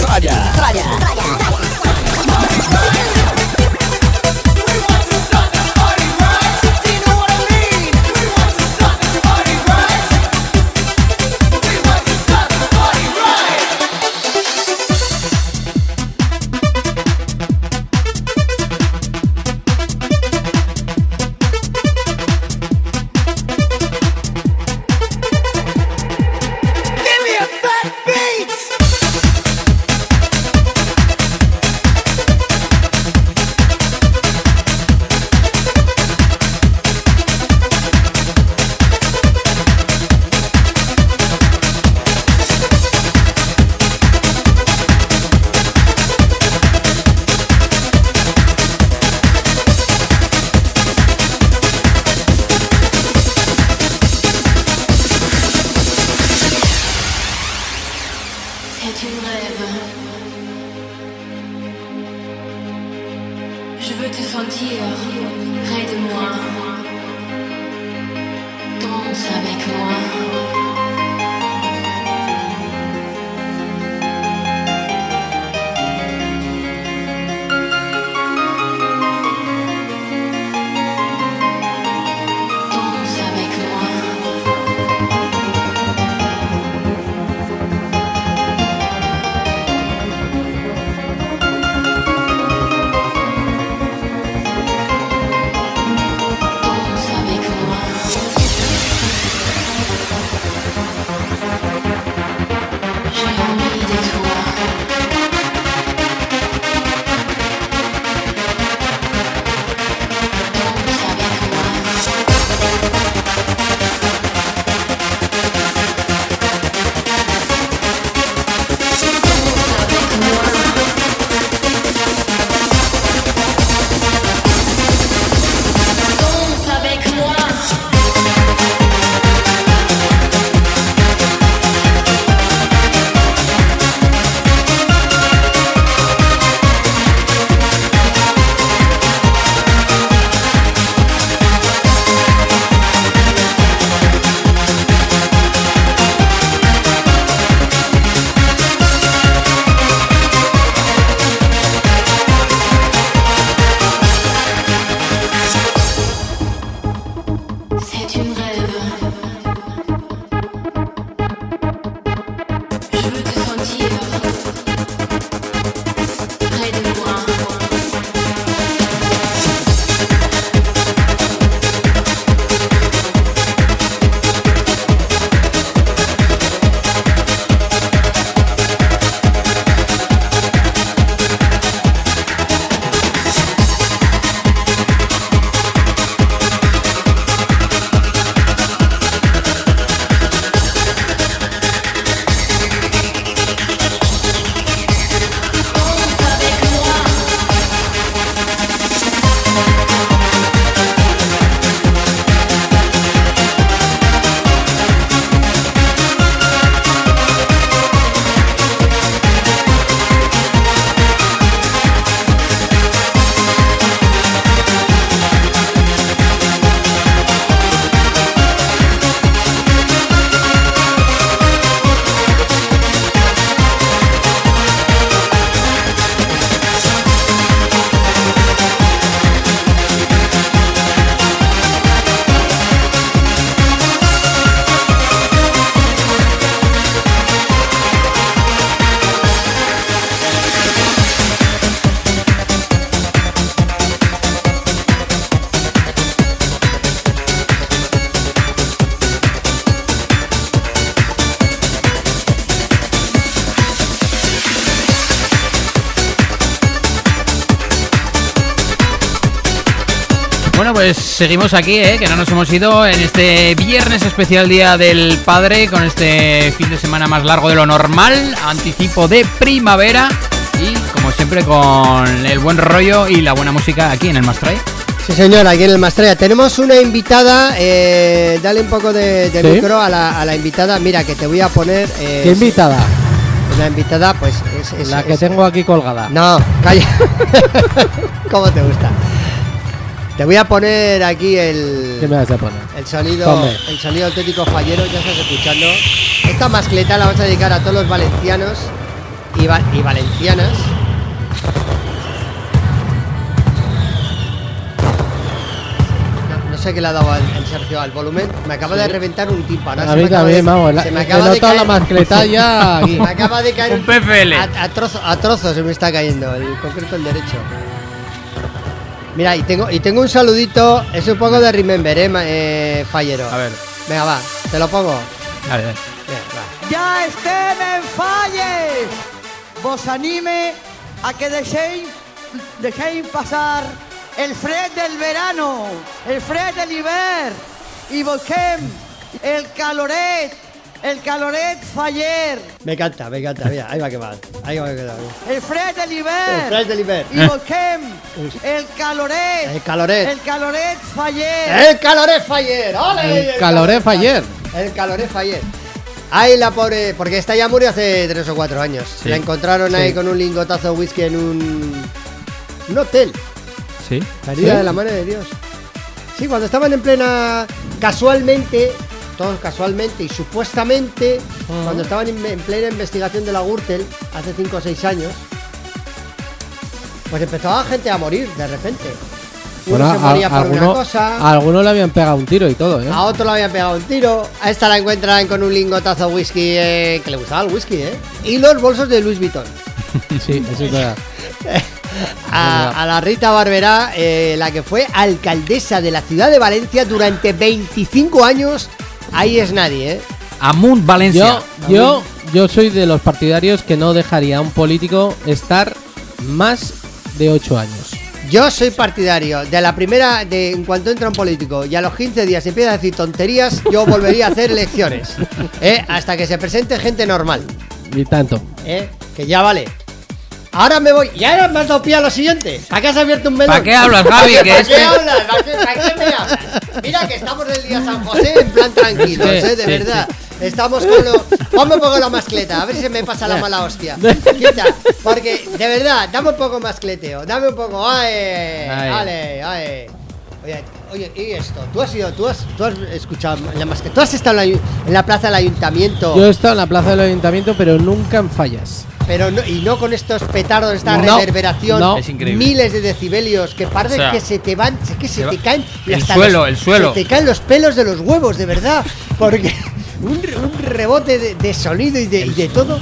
Seguimos aquí, ¿eh? que no nos hemos ido en este viernes especial Día del Padre, con este fin de semana más largo de lo normal, anticipo de primavera y como siempre con el buen rollo y la buena música aquí en el Mastray. Sí, señor, aquí en el Mastraya. Tenemos una invitada. eh, dale un poco de, de ¿Sí? micro a la, a la invitada. Mira, que te voy a poner. eh, ¿Qué invitada? Una invitada, pues es. es- La que es- tengo aquí colgada. No, calla. ¿Cómo te gusta? Te voy a poner aquí el. ¿Qué me vas a poner? El sonido, el sonido auténtico fallero, ya estás escuchando. Esta mascleta la vamos a dedicar a todos los valencianos y, va- y valencianas. No, no sé qué le ha dado el, el Sergio al volumen. Me acaba de reventar un tímpano. A Se mí me acaba también, de- vamos. la- se me acaba de notado la caer- mascleta ya aquí. Me acaba de caer Un PFL. A, a trozo- a trozos se me está cayendo, el concreto el derecho. Mira, y tengo, y tengo un saludito, es un poco de Remember, eh, eh, Fallero. A ver, Venga, va, te lo pongo. a ver. Venga, va. Ya estén en falles. Vos anime a que dejéis, dejéis pasar el fred del verano, el fred del hiver y volquem el caloret, el caloret faller, Me encanta, me encanta, mira, ahí va que va. Ahí va que va. el fred del El hiver flash del Iber. y volquem el caloret, El caloret. el caloret faller. El caloret Faller, ¡ole! El caloré ayer. El caloret Faller. Ay, la pobre, porque esta ya murió hace tres o cuatro años. Sí. La encontraron ahí con un lingotazo de whisky en un, un hotel. ¿Sí? Perdida ¿Sí? de la mano de Dios. Sí, cuando estaban en plena. Casualmente, todos casualmente y supuestamente, cuando estaban en, en plena investigación de la Gürtel, hace 5 o 6 años, pues empezaba gente a morir de repente. Uno Bueno, se moría a- por una cosa, a alguno le habían pegado un tiro y todo, ¿eh? a otro le habían pegado un tiro, a esta la encuentran con un lingotazo de whisky eh, que le gustaba el whisky, ¿eh? Y los bolsos de Louis Vuitton. Sí, eso es verdad. a, a la Rita Barberá, eh, la que fue alcaldesa de la ciudad de Valencia durante 25 años. Ahí es nadie, ¿eh? Amunt Valencia. Yo, yo, yo soy de los partidarios que no dejaría a un político estar más de 8 años. Yo soy partidario de la primera, de en cuanto entra un político y a los 15 días empieza a decir tonterías, yo volvería a hacer elecciones. ¿eh? Hasta que se presente gente normal. Y tanto. ¿eh? Que ya vale. Ahora me voy. Y ahora me has dado pie a lo siguiente. ¿Para qué has abierto un melón? ¿Para qué hablas, Javi? ¿Para qué hablas? ¿Para qué, para qué me hablas? Mira que estamos del día San José en plan tranquilos, Sí, ¿eh? De sí, verdad. Estamos con lo... Ponme un poco la mascleta, a ver si se me pasa la mala hostia. Quita, porque, de verdad, dame un poco más cleteo. Dame un poco... ¡Ay! Ay. ¡Ale! ¡Ay! Oye, oye, y esto, tú has ido, tú has, tú has escuchado la mascleta. Tú has estado en la, en la plaza del ayuntamiento. Yo he estado en la plaza del ayuntamiento, pero nunca en fallas. Pero no, y no con estos petardos, esta No, reverberación, no. Es increíble. miles de decibelios que parece O sea, que se te van, que se, se va- te caen y el suelo, los- el suelo. Se te caen los pelos de los huevos, de verdad, porque un, re- un rebote de, de sonido y de, y de todo.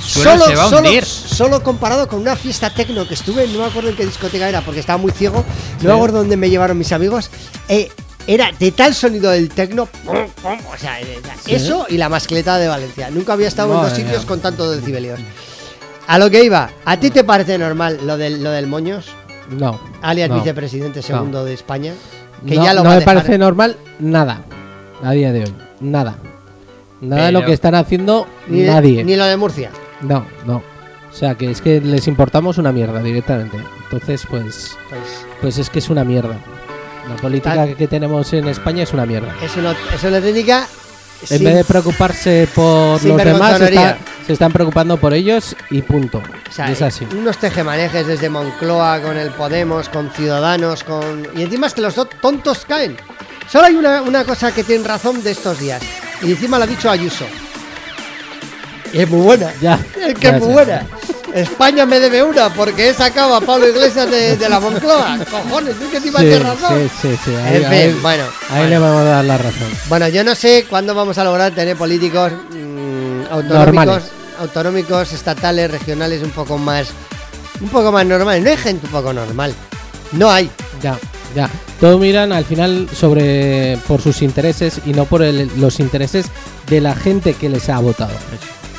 solo, hundir. solo comparado con una fiesta tecno que estuve, no me acuerdo en qué discoteca era porque estaba muy ciego, no me acuerdo dónde me llevaron mis amigos. eh, era de tal sonido del tecno, pum, pum, o sea, eh, eso y la mascleta de Valencia. Nunca había estado en dos sitios mía. con tanto decibelios. A lo que iba, ¿a ti te parece normal lo del, lo del Moños? No. Alias no. vicepresidente segundo de España. Que no, ya lo no va me dejar. parece normal nada. A día de hoy. Nada. Nada de lo que están haciendo ni, de- nadie. ni lo de Murcia. No, no. O sea, que es que les importamos una mierda directamente. Entonces, pues, Pues pues es que es una mierda. La política Tal- que tenemos en España es una mierda. es una, es una técnica. En vez de preocuparse por los demás, se, está- se están preocupando por ellos y punto. o sea, Y es así. Unos tejemanejes desde Moncloa con el Podemos, con Ciudadanos, con. Y encima es que los dos tontos caen. Solo hay una, una cosa que tienen razón de estos días. Y encima lo ha dicho Ayuso. Y es muy buena. Ya. Es que ya es muy buena. España me debe una porque he sacado a Pablo Iglesias de, de la Moncloa. Cojones, es que encima Sí, tiene razón. sí, sí, sí. Ahí, En fin, ahí- bueno. ahí bueno. le vamos a dar la razón. Bueno, yo no sé cuándo vamos a lograr tener políticos mm, autonómicos, Normales. autonómicos, estatales, regionales un poco más un poco más normales. No hay gente un poco normal. No hay. Ya, ya. Todo miran al final sobre por sus intereses y no por el- los intereses de la gente que les ha votado.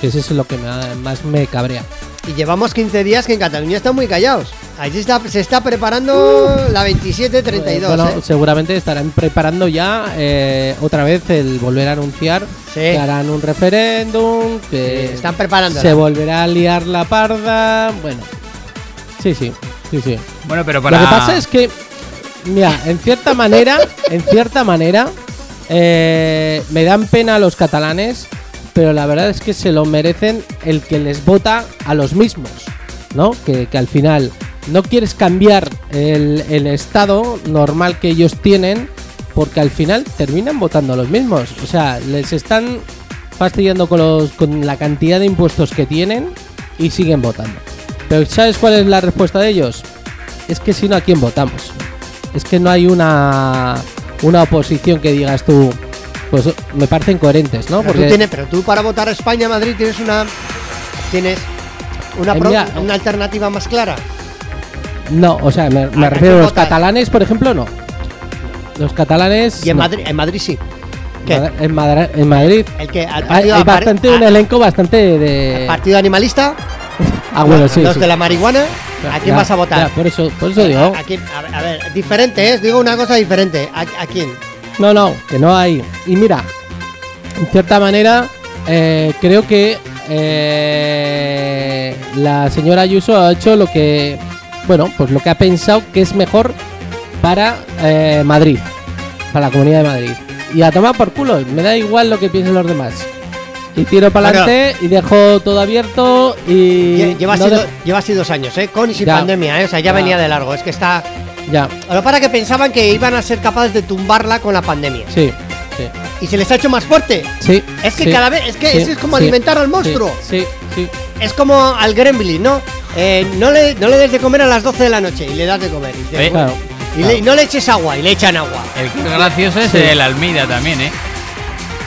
Que eso es lo que me- más me cabrea. Y llevamos 15 días que en Cataluña están muy callados. Ahí se está, se está preparando la 27-32. bueno, ¿eh? seguramente estarán preparando ya eh, otra vez el volver a anunciar Sí. que harán un referéndum, que Sí, están preparándola. se volverá a liar la parda. Bueno, sí, sí, sí, sí. Bueno, pero para. Lo que pasa es que, mira, en cierta manera, en cierta manera, eh, me dan pena los catalanes, pero la verdad es que se lo merecen el que les vota a los mismos, ¿no? Que, al final no quieres cambiar el, el estado normal que ellos tienen porque al final terminan votando los mismos. O sea, les están fastidiando con, los, con la cantidad de impuestos que tienen y siguen votando. Pero ¿sabes cuál es la respuesta de ellos? Es que si no, ¿a quién votamos? Es que no hay una, una oposición que digas tú, pues me parecen coherentes, ¿no? Pero, tú tienes- pero tú para votar a España, Madrid, tienes una. Tienes una, Eh, pro- mira, una alternativa más clara. No, o sea, me, me ¿A refiero a los votas? catalanes, por ejemplo, no. Los catalanes. Y en no. Madrid, en Madrid sí. ¿Qué? Mad- En, Madra- en Madrid El que al hay, hay bastante un a- elenco bastante de. partido animalista, Ah, bueno, sí. los sí. de la marihuana, ¿a quién Ya, vas a votar? ya, por eso, por eso digo. ¿A, a quién? A ver, diferente, ¿eh? Digo una cosa diferente. ¿A, a quién? No, no, que no hay. Y mira, en cierta manera, eh, creo que eh, la señora Ayuso ha hecho lo que, bueno, pues lo que ha pensado que es mejor para eh, Madrid, para la Comunidad de Madrid. Y a tomar por culo, me da igual lo que piensen los demás. Y tiro para adelante y dejo todo abierto y... Lle- Lleva, no así, de- lleva así dos años, ¿eh? Con y sin Ya. pandemia, ¿eh? O sea, ya Ya. venía de largo. Es que está. Ya, Lo para que pensaban que iban a ser capaces de tumbarla con la pandemia. sí, sí. Y se les ha hecho más fuerte. Sí, Es que sí, cada vez- es que sí, eso es como sí, alimentar al monstruo. Sí, sí. Es como al Gremlin, ¿no? Eh, no, le, no le des de comer a las 12 de la noche y le das de comer. Y, te- Eh, Claro. y le- y no le eches agua y le echan agua. El que es gracioso es Sí. el Almida también, ¿eh?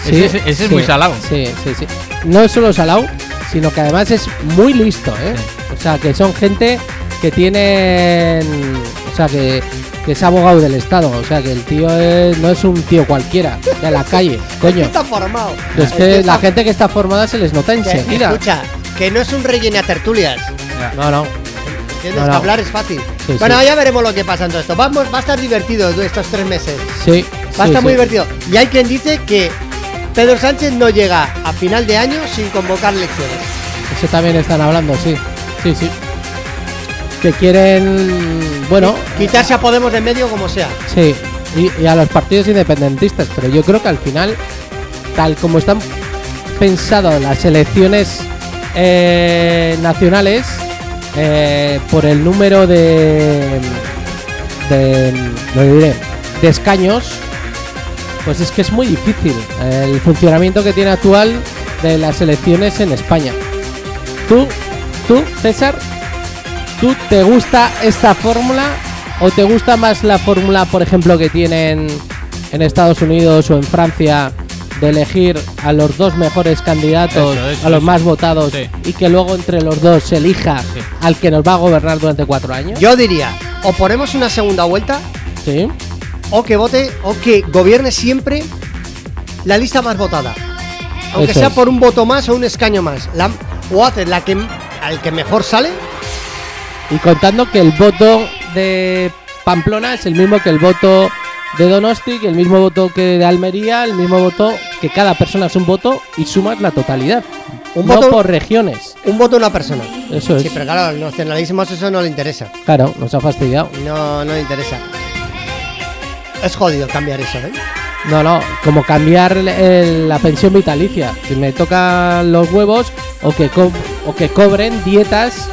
Sí, ese es, ese es muy salado. Sí, sí, sí. No es solo salado, sino que además es muy listo, ¿eh? O sea, que son gente que tienen. O sea, que, que es abogado del Estado. O sea, que el tío es- no es un tío cualquiera de la calle, coño. Está formado. Es que está- la gente que está formada se les nota que- enseguida. Escucha, que no es un relleno a tertulias. No, no. ¿Entiendes? No, no. Que hablar es fácil. Sí, bueno, sí. ya veremos lo que pasa en todo esto. Vamos, va a estar divertido estos tres meses. Sí. Va a sí, estar muy divertido. Y hay quien dice que Pedro Sánchez no llega a final de año sin convocar elecciones. Eso también están hablando, sí. Sí, sí. Que quieren. Bueno. Quitarse a Podemos de medio como sea. Sí, y, y a los partidos independentistas, pero yo creo que al final, tal como están pensadas las elecciones eh, nacionales, eh, por el número de, de, lo diré, de escaños, pues es que es muy difícil el funcionamiento que tiene actual de las elecciones en España. Tú, tú, César, ¿Tú te gusta esta fórmula o te gusta más la fórmula, por ejemplo, que tienen en Estados Unidos o en Francia de elegir a los dos mejores candidatos, Eso, eso, a los eso. más votados Sí. y que luego entre los dos se elija Sí. al que nos va a gobernar durante cuatro años? Yo diría, o ponemos una segunda vuelta, Sí, o que vote, o que gobierne siempre la lista más votada. Aunque Eso sea es. por un voto más o un escaño más. La- o haces la que al que mejor sale, y contando que el voto de Pamplona es el mismo que el voto de Donosti, que el mismo voto que de Almería, el mismo voto que cada persona es un voto y sumas la totalidad. Un no voto- por regiones. un voto una persona. Eso es. Sí, pero claro, al nacionalismo eso no le interesa. Claro, nos ha fastidiado. No, no le interesa. Es jodido cambiar eso, ¿eh? No, no, como cambiar el- la pensión vitalicia. Si me tocan los huevos o que, co- o que cobren dietas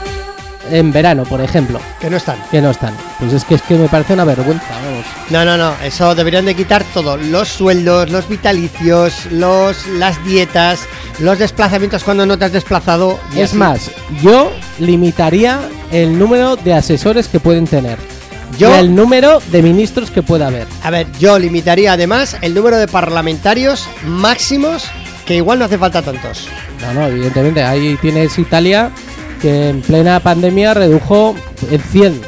en verano, por ejemplo, Que no están. que no están. Pues es que es que me parece una vergüenza, vamos. No, no, no, eso deberían de quitar todo, los sueldos, los vitalicios, los las dietas, los desplazamientos cuando no te has desplazado. y Es así. más, yo limitaría el número de asesores que pueden tener. Yo- Y el número de ministros que pueda haber. A ver, yo limitaría además el número de parlamentarios máximos, que igual no hace falta tantos. No, no, evidentemente. Ahí tienes Italia que en plena pandemia redujo en 100.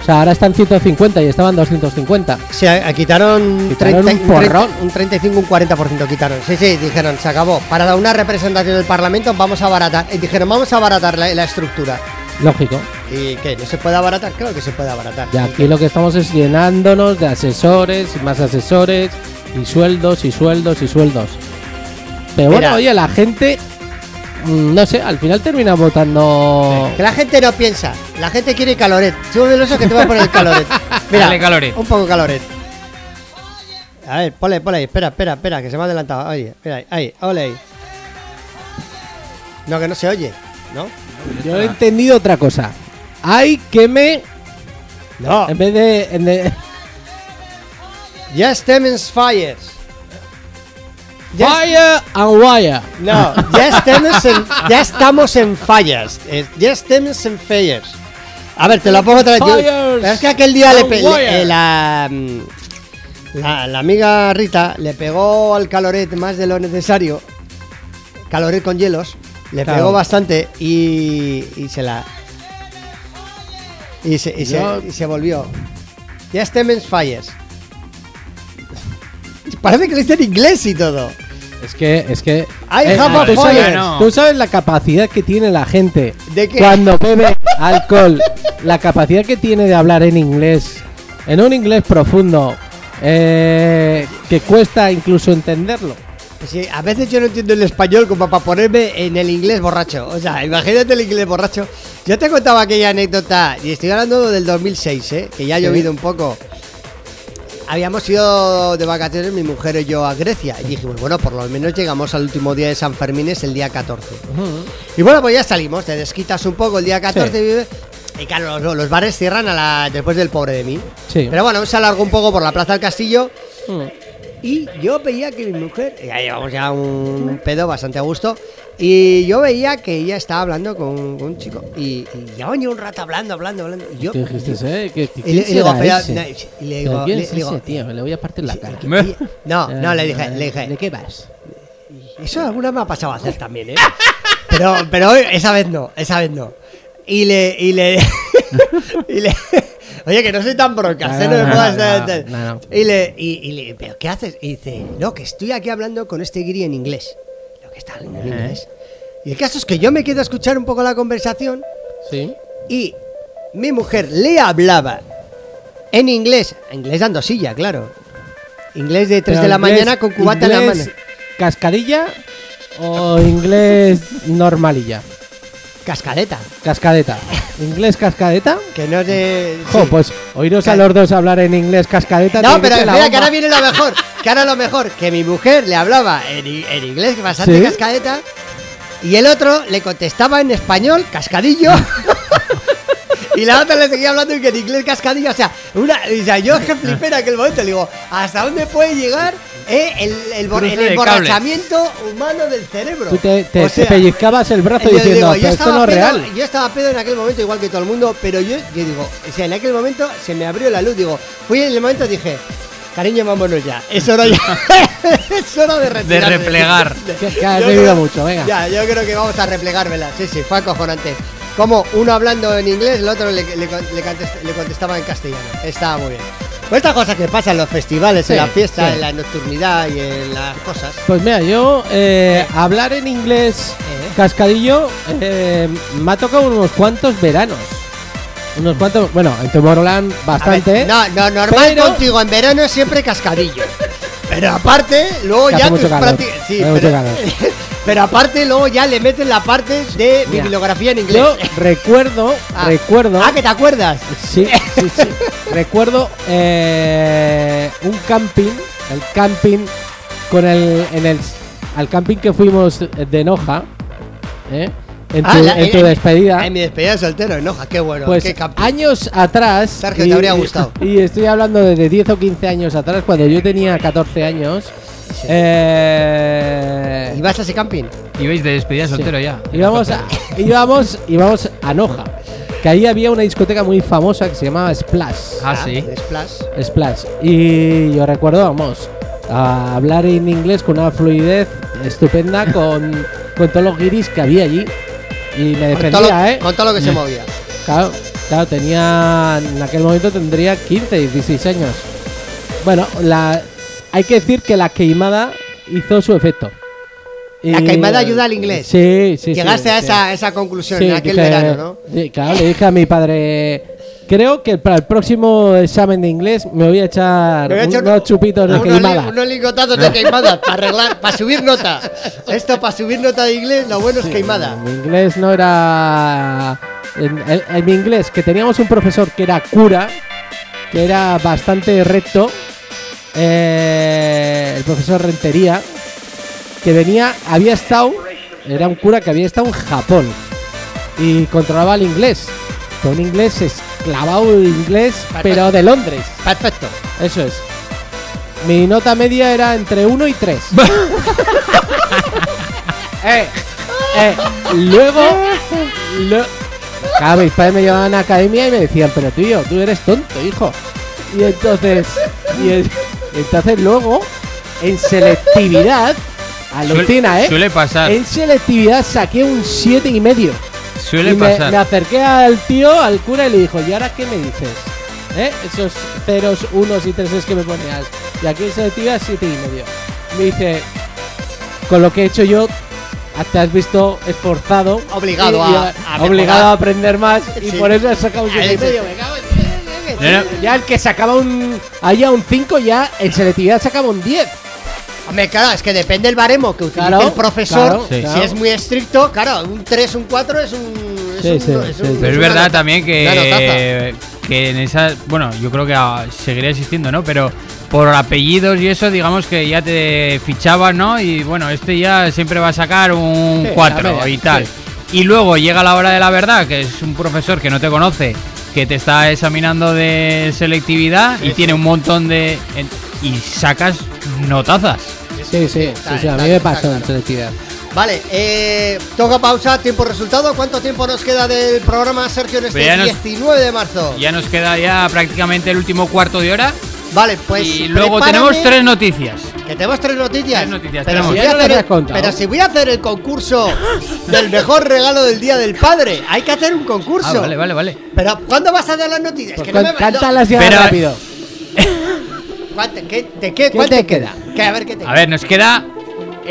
O sea, ahora están 150 y estaban 250. Se a- quitaron, Quitaron 30 un porrón. un 35, un 40% quitaron. Sí, sí, dijeron, se acabó. Para dar una representación del Parlamento vamos a abaratar. Y dijeron, vamos a abaratar la, la estructura. Lógico. ¿Y qué? ¿No se puede abaratar? Claro que se puede abaratar. Y aquí lo que estamos es llenándonos de asesores y más asesores y sueldos y sueldos y sueldos. Pero bueno, Mira. oye, la gente, no sé, al final termina votando... Que la gente no piensa, la gente quiere caloret. Sube el oso que te voy a poner el caloret. Mira, Dale, caloret. un poco caloret. A ver, ponle, ponle ahí, espera, espera, espera, que se me ha adelantado. Oye, espera ahí, ahí, ole ahí. No, que no se oye, ¿no? Yo he entendido otra cosa. Hay que me No. En vez de. en de- Ya estamos fires. Ya Fire and wire. No, ya estamos en, ya estamos en fallas. Eh, Ya estamos en fallas. A ver, te lo pongo otra vez. Yo- es que aquel día le, pe- le- eh, la, mm, la, la amiga Rita le pegó al caloret más de lo necesario. Caloret con hielos. Le Claro. pegó bastante y, y se la. Y se, y se- Yo- y se volvió. Ya estamos fallas. Parece que le dice en inglés y todo. Es que, es que. I have a tú, sabes, no. tú sabes la capacidad que tiene la gente ¿De qué? cuando bebe alcohol, la capacidad que tiene de hablar en inglés, en un inglés profundo, eh, que cuesta incluso entenderlo. Sí, a veces yo no entiendo el español como para ponerme en el inglés borracho. O sea, imagínate el inglés borracho. Yo te contaba aquella anécdota, y estoy hablando del 2006, ¿eh? que ya ha Sí. llovido un poco. Habíamos ido de vacaciones mi mujer y yo a Grecia y dijimos, bueno, por lo menos llegamos al último día de San Fermín, es el día 14. Y bueno, pues ya salimos, te desquitas un poco el día 14 y claro, los, los bares cierran a la, después del pobre de mí. Sí. Pero bueno, se alargó un poco por la Plaza del Castillo Mm. y yo veía que mi mujer, ya llevamos ya un pedo bastante a gusto, y yo veía que ella estaba hablando con, con un chico, y, y ya un rato hablando, hablando, hablando, y yo... ¿Qué dijiste, eh? ¿Qué- qué- y le, digo, pero- no, y le ¿Pero digo, quién le- es le digo, ese, tío? Me le voy a partir la cara. y- no, no, le dije, le ¿De dije, qué vas? eso alguna me ha pasado a hacer también, ¿eh? Pero, pero esa vez no, esa vez no. Y le, y le, y le, oye, que no soy tan broncas, ¿eh? No, me puedas-. Y le, y, y le, ¿pero qué haces? Y dice, no, que estoy aquí hablando con este guiri en inglés. Lo que está hablando en Eh. inglés. Y el caso es que yo me quedo a escuchar un poco la conversación Sí. y mi mujer le hablaba en inglés, inglés dando silla, claro. Inglés de 3 Pero de la inglés- mañana con cubata en la mano. ¿Cascadilla o inglés normalilla? Cascadeta. Cascadeta. ¿Inglés cascadeta? Que no te. Jo, sí. pues oíros a los dos hablar en inglés cascadeta. No, pero espera, que ahora viene lo mejor. Que ahora lo mejor. Que mi mujer le hablaba en, inglés bastante ¿Sí? cascadeta. Y el otro le contestaba en español, cascadillo. y la otra le seguía hablando en inglés cascadillo. O sea, una, o sea yo es que flipé en aquel momento. Le digo, ¿hasta dónde puede llegar eh, el, el, de emborrachamiento humano del cerebro? Tú te, te- O te sea, pellizcabas el brazo yo diciendo, digo, yo "Pero esto estaba no es pedo- real. Yo estaba pedo en aquel momento, igual que todo el mundo, pero yo, yo digo, o sea, en aquel momento se me abrió la luz. Digo, fui en el momento dije, cariño, vámonos ya. Es hora ya. es hora de retirarse. replegar. Que, que has bebido mucho, venga. Ya, yo creo que vamos a replegármela. Sí, sí, fue acojonante. Como uno hablando en inglés, el otro le, le, con- le contest- le contestaba en castellano. Estaba muy bien. Pues estas cosas que pasan en los festivales, Sí, en la fiesta, sí. en la nocturnidad y en las cosas. Pues mira, yo eh, hablar en inglés Eh. cascadillo eh, me ha tocado unos cuantos veranos. Unos cuantos, bueno, en Tomorrowland A ver, bastante. no, no, normal pero- contigo en verano es siempre cascadillo. Pero aparte, luego Que ya tus prácticas. Sí, pero. pero aparte, luego ya le meten la parte de Mira, bibliografía en inglés. Yo recuerdo, Ah. recuerdo. Ah, que te acuerdas. Sí, sí, sí. Recuerdo eh, un camping, el camping con el en el al camping que fuimos de Noja, ¿eh? en tu, Ah, la- en tu despedida. En mi despedida de soltero, enoja, qué bueno. Pues qué años atrás. Sergio, te habría gustado. Y estoy hablando de 10 o 15 años atrás, cuando yo tenía 14 años. Eh, ¿Y vas a ese camping? Y veis de despedida soltero ya. íbamos, a, íbamos, íbamos a Noja. Que ahí había una discoteca muy famosa que se llamaba Splash. Ah, sí. de Splash. Splash. Y yo recuerdo, vamos, a hablar en inglés con una fluidez estupenda con, con todos los guiris que había allí. Y me Con todo, lo, defendía, ¿eh? con todo lo que se movía. Claro, claro, tenía. En aquel momento tendría 15, 16 años. Bueno, la, hay que decir que la queimada hizo su efecto. La queimada ayuda al inglés. Sí, sí, sí. Llegaste a sí. esa, esa conclusión Sí, en aquel dije- verano, ¿no? sí, claro, le dije a mi padre. Creo que para el próximo examen de inglés me voy a echar, voy a echar unos chupitos de unos li- queimada. Unos lingotados de queimada para arreglar, para subir nota. Esto para subir nota de inglés, lo bueno es queimada. Mi inglés no era. En, en- en mi inglés, que teníamos un profesor que era cura, que era bastante recto, eh, el profesor Rentería, que venía, había estado, era un cura que había estado en Japón y controlaba el inglés, con inglés es- clavado inglés, Perfecto. pero de Londres. Perfecto. Eso es. Mi nota media era entre 1 y 3. eh, eh, luego, lo- claro, mis padres me llevaban a academia y me decían, pero tío, tú eres tonto, hijo. Y entonces, y entonces luego, en selectividad, alucina, ¿eh? Suele pasar. En selectividad saqué un siete y medio. Suele y me, pasar. me acerqué al tío, al cura, y le dijo, ¿y ahora qué me dices? ¿Eh? Esos ceros, unos y treses que me ponías. Y aquí en selectividad siete y medio. Me dice, con lo que he hecho yo, te has visto esforzado. Obligado y- a- y a mejorar. obligado a aprender más. Y Sí. por eso has sacado un siete y medio. Me cago no. Ya el que sacaba un. Allá un 5, ya en selectividad sacaba un 10. Hombre, claro, es que depende del baremo que utilice Claro, el profesor. claro, Sí. Si claro. es muy estricto, claro, un 3, un 4 es un. Es Sí, un, sí, es sí, un- sí. Pero es una verdad nota- también una notaza. que, que en esa, bueno, yo creo que ah, seguiría existiendo, ¿no? Pero por apellidos y eso, digamos que ya te fichaban, ¿no? Y bueno, este ya siempre va a sacar un Sí, 4 la media, y tal. Y luego llega la hora de la verdad, que es un profesor que no te conoce, que te está examinando de selectividad y tiene un montón de... en- y sacas notazas. Sí, sí, sí, Está- sí, a está- mí me está pasó en selectividad. Vale, eh, toca pausa, tiempo resultado. ¿Cuánto tiempo nos queda del programa, Sergio, en este nos- 19 de marzo? Ya nos queda ya prácticamente el último cuarto de hora Vale, pues. y luego prepárame- tenemos tres noticias. Que tenemos tres noticias. Tres noticias pero, si voy Ya a no hacer el, has contado. pero si voy a hacer el concurso del mejor regalo del Día del Padre, hay que hacer un concurso. Ah, vale, vale, vale. Pero ¿cuándo vas a dar las noticias? Pues que no me- cántalas ya Pero- rápido. ¿cuánto- qué- ¿De qué? ¿Qué ¿Cuánto te queda? Que a ver qué te A ver, nos queda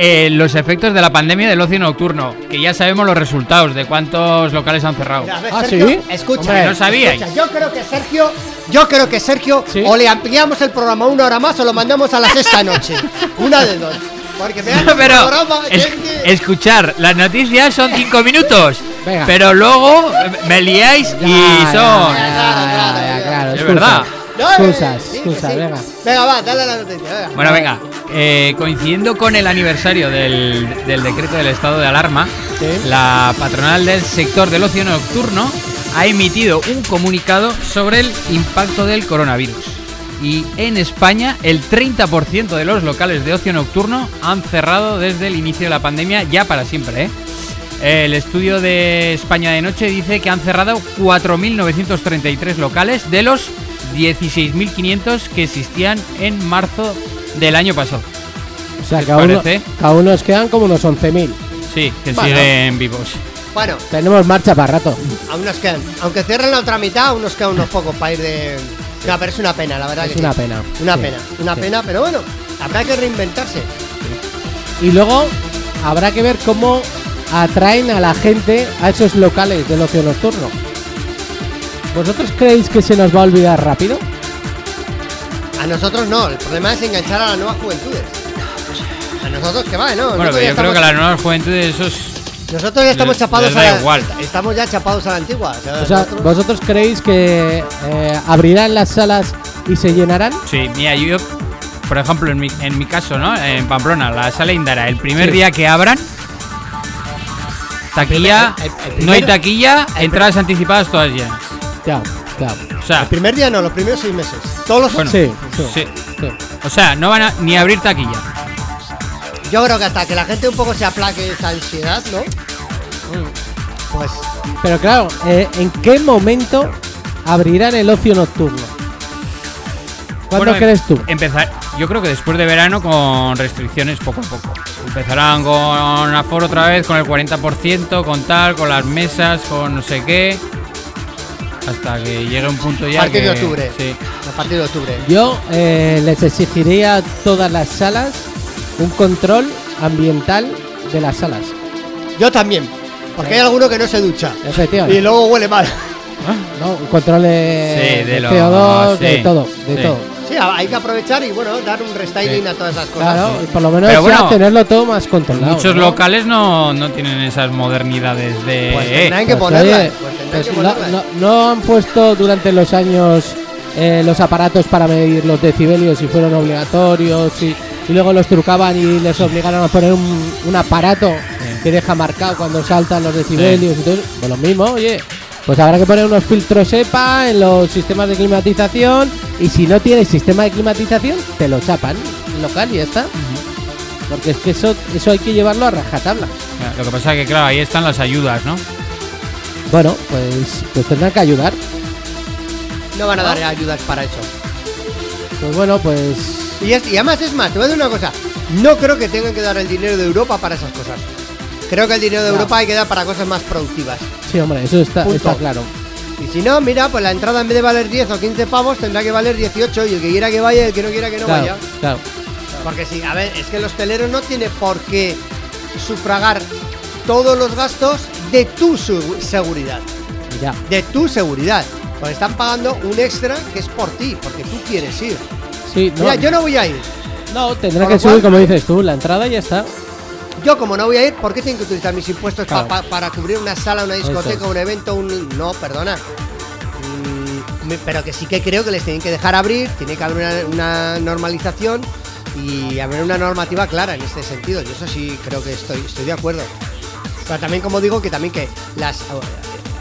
eh, los efectos de la pandemia del ocio nocturno, que ya sabemos los resultados de cuántos locales han cerrado. Mira, ver, Ah, Sergio, ¿sí? Escucha, Hombre, no sabíais. escucha, yo creo que Sergio, yo creo que Sergio, Sí. o le ampliamos el programa una hora más o lo mandamos a la sexta noche. Una de dos. Porque Pero programa es- que- escuchar las noticias son cinco minutos, Venga. pero luego me liáis y Ya, son... ya, ya, ya, claro, Es verdad. Sí, sí. venga. Venga, va, dale la noticia. Venga. Bueno, venga, eh, coincidiendo con el aniversario del, del decreto del estado de alarma, Sí. la patronal del sector del ocio nocturno ha emitido un comunicado sobre el impacto del coronavirus. Y en España, el 30% de los locales de ocio nocturno han cerrado desde el inicio de la pandemia ya para siempre. ¿eh? El estudio de España de Noche dice que han cerrado 4.933 locales de los 16.500 que existían en marzo del año pasado. O sea, ¿Qué cada uno, cada uno nos quedan como unos 11.000. Sí, que Bueno. siguen vivos. Bueno, Tenemos marcha para rato. aún nos quedan. Aunque cierren la otra mitad, aún nos quedan unos pocos para ir de. No, pero es una pena, la verdad. Es que una sí. pena. Una Sí, pena, una sí. pena, pero bueno, habrá que reinventarse. Y luego habrá que ver cómo atraen a la gente a esos locales del ocio nocturno. ¿Vosotros creéis que se nos va a olvidar rápido? A nosotros no, el problema es enganchar a las nuevas juventudes. A nosotros que va, ¿no? Bueno, pero yo creo que las nuevas juventudes, esos. Nosotros ya estamos les- chapados les a da la igual. Estamos ya chapados a la antigua. o sea, O sea, nosotros- ¿vosotros creéis que eh, abrirán las salas y se llenarán? Sí, mira, yo, por ejemplo, en mi, en mi caso, ¿no? En Pamplona, la sala Indara, el primer Sí. día que abran, taquilla, El- el- el no hay taquilla, entradas anticipadas todas llenas. Ya, claro. O sea, El primer día no, los primeros seis meses. Todos los Bueno. Sí, sí, sí. sí. o sea, no van a ni a abrir taquilla. Yo creo que hasta que la gente un poco se aplaque esa ansiedad, ¿no? Pues Pero claro, eh, ¿en qué momento abrirán el ocio nocturno? ¿Cuándo Bueno, crees tú? Empezar, yo creo que después de verano con restricciones poco a poco. Empezarán con aforo otra vez, con el 40%, con tal, con las mesas, con no sé qué. Hasta que llegue un punto a ya partir de octubre. Sí. A partir de octubre. Yo eh, les exigiría a todas las salas un control ambiental de las salas. Yo también. Porque hay alguno que no se ducha. Y luego huele mal. ¿no? Un control de, Sí, de de lo- CO2, de todo, de sí. todo. Sí, hay que aprovechar y bueno, dar un restyling Sí. a todas esas cosas. Claro, y por lo menos ya tenerlo todo más controlado. Muchos ¿no? locales no, no tienen esas modernidades de. Pues eh, tendrán que Pues, ponerlas. oye, pues tendrán pues que no, ponerlas. no- no han puesto durante los años eh, los aparatos para medir los decibelios y fueron obligatorios y, y luego los trucaban y les obligaron a poner un, un aparato que deja marcado cuando saltan los decibelios y todo. eso. Pues lo mismo, oye, Pues habrá que poner unos filtros EPA en los sistemas de climatización y si no tienes sistema de climatización, te lo chapan local y ya está. Porque es que eso, eso hay que llevarlo a rajatabla. Ya, Lo que pasa es que, claro, ahí están las ayudas, ¿no? Bueno, pues, pues tendrán que ayudar. No van a dar ayudas para eso. Pues bueno, pues Y, es- y además es más, te voy a decir una cosa. No creo que tengan que dar el dinero de Europa para esas cosas. Creo que el dinero de. Europa hay que dar para cosas más productivas. sí, hombre, eso está, Punto. está claro. Y si no, mira, pues la entrada en vez de valer 10 o 15 pavos tendrá que valer 18 y el que quiera que vaya y el que no quiera que no claro, vaya. claro. Porque sí, a ver, es que el hostelero no tiene por qué sufragar todos los gastos de tu seguridad. Ya. De tu seguridad. Porque están pagando un extra que es por ti, porque tú quieres ir. Sí, no, Mira, yo no voy a ir. no tendrá por que subir, cual- como dices tú, la entrada y ya está. Yo como no voy a ir, ¿por qué tengo que utilizar mis impuestos pa- Claro. pa- para cubrir una sala, una discoteca, es. un evento, un... No, perdona. Mm, pero que sí que creo que les tienen que dejar abrir, tiene que haber una, una normalización y haber una normativa clara en este sentido. Yo eso sí creo que estoy, estoy de acuerdo. Pero también como digo que también que las eh,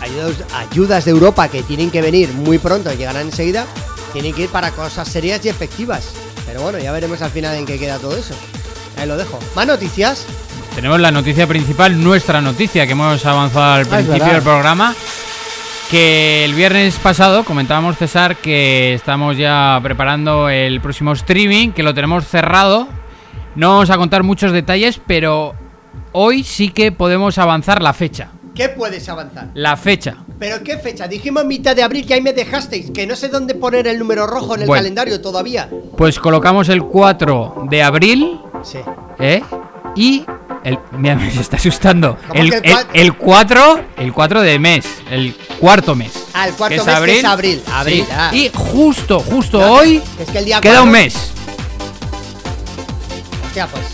ayudas, ayudas de Europa que tienen que venir muy pronto y llegarán enseguida, tienen que ir para cosas serias y efectivas. Pero bueno, ya veremos al final en qué queda todo eso. Ahí lo dejo. ¿Más noticias? Tenemos la noticia principal, nuestra noticia, que hemos avanzado al Ah, principio del programa. Que el viernes pasado comentábamos, César, que estamos ya preparando el próximo streaming, que lo tenemos cerrado. No vamos a contar muchos detalles, pero hoy sí que podemos avanzar la fecha. ¿Qué puedes avanzar? La fecha. ¿Pero qué fecha? Dijimos mitad de abril que ahí me dejasteis, que no sé dónde poner el número rojo en el Bueno. calendario todavía. Pues colocamos el 4 de abril, Sí. ¿eh? Y el, mira, me está asustando. ¿Cómo El, el el- cua- el 4, el 4 de mes, el cuarto mes. Ah, el cuarto que es mes que abril. es abril. Abril, Sí. ah. Y justo, justo Ya, hoy Es que el día queda un mes. Hostia, pues.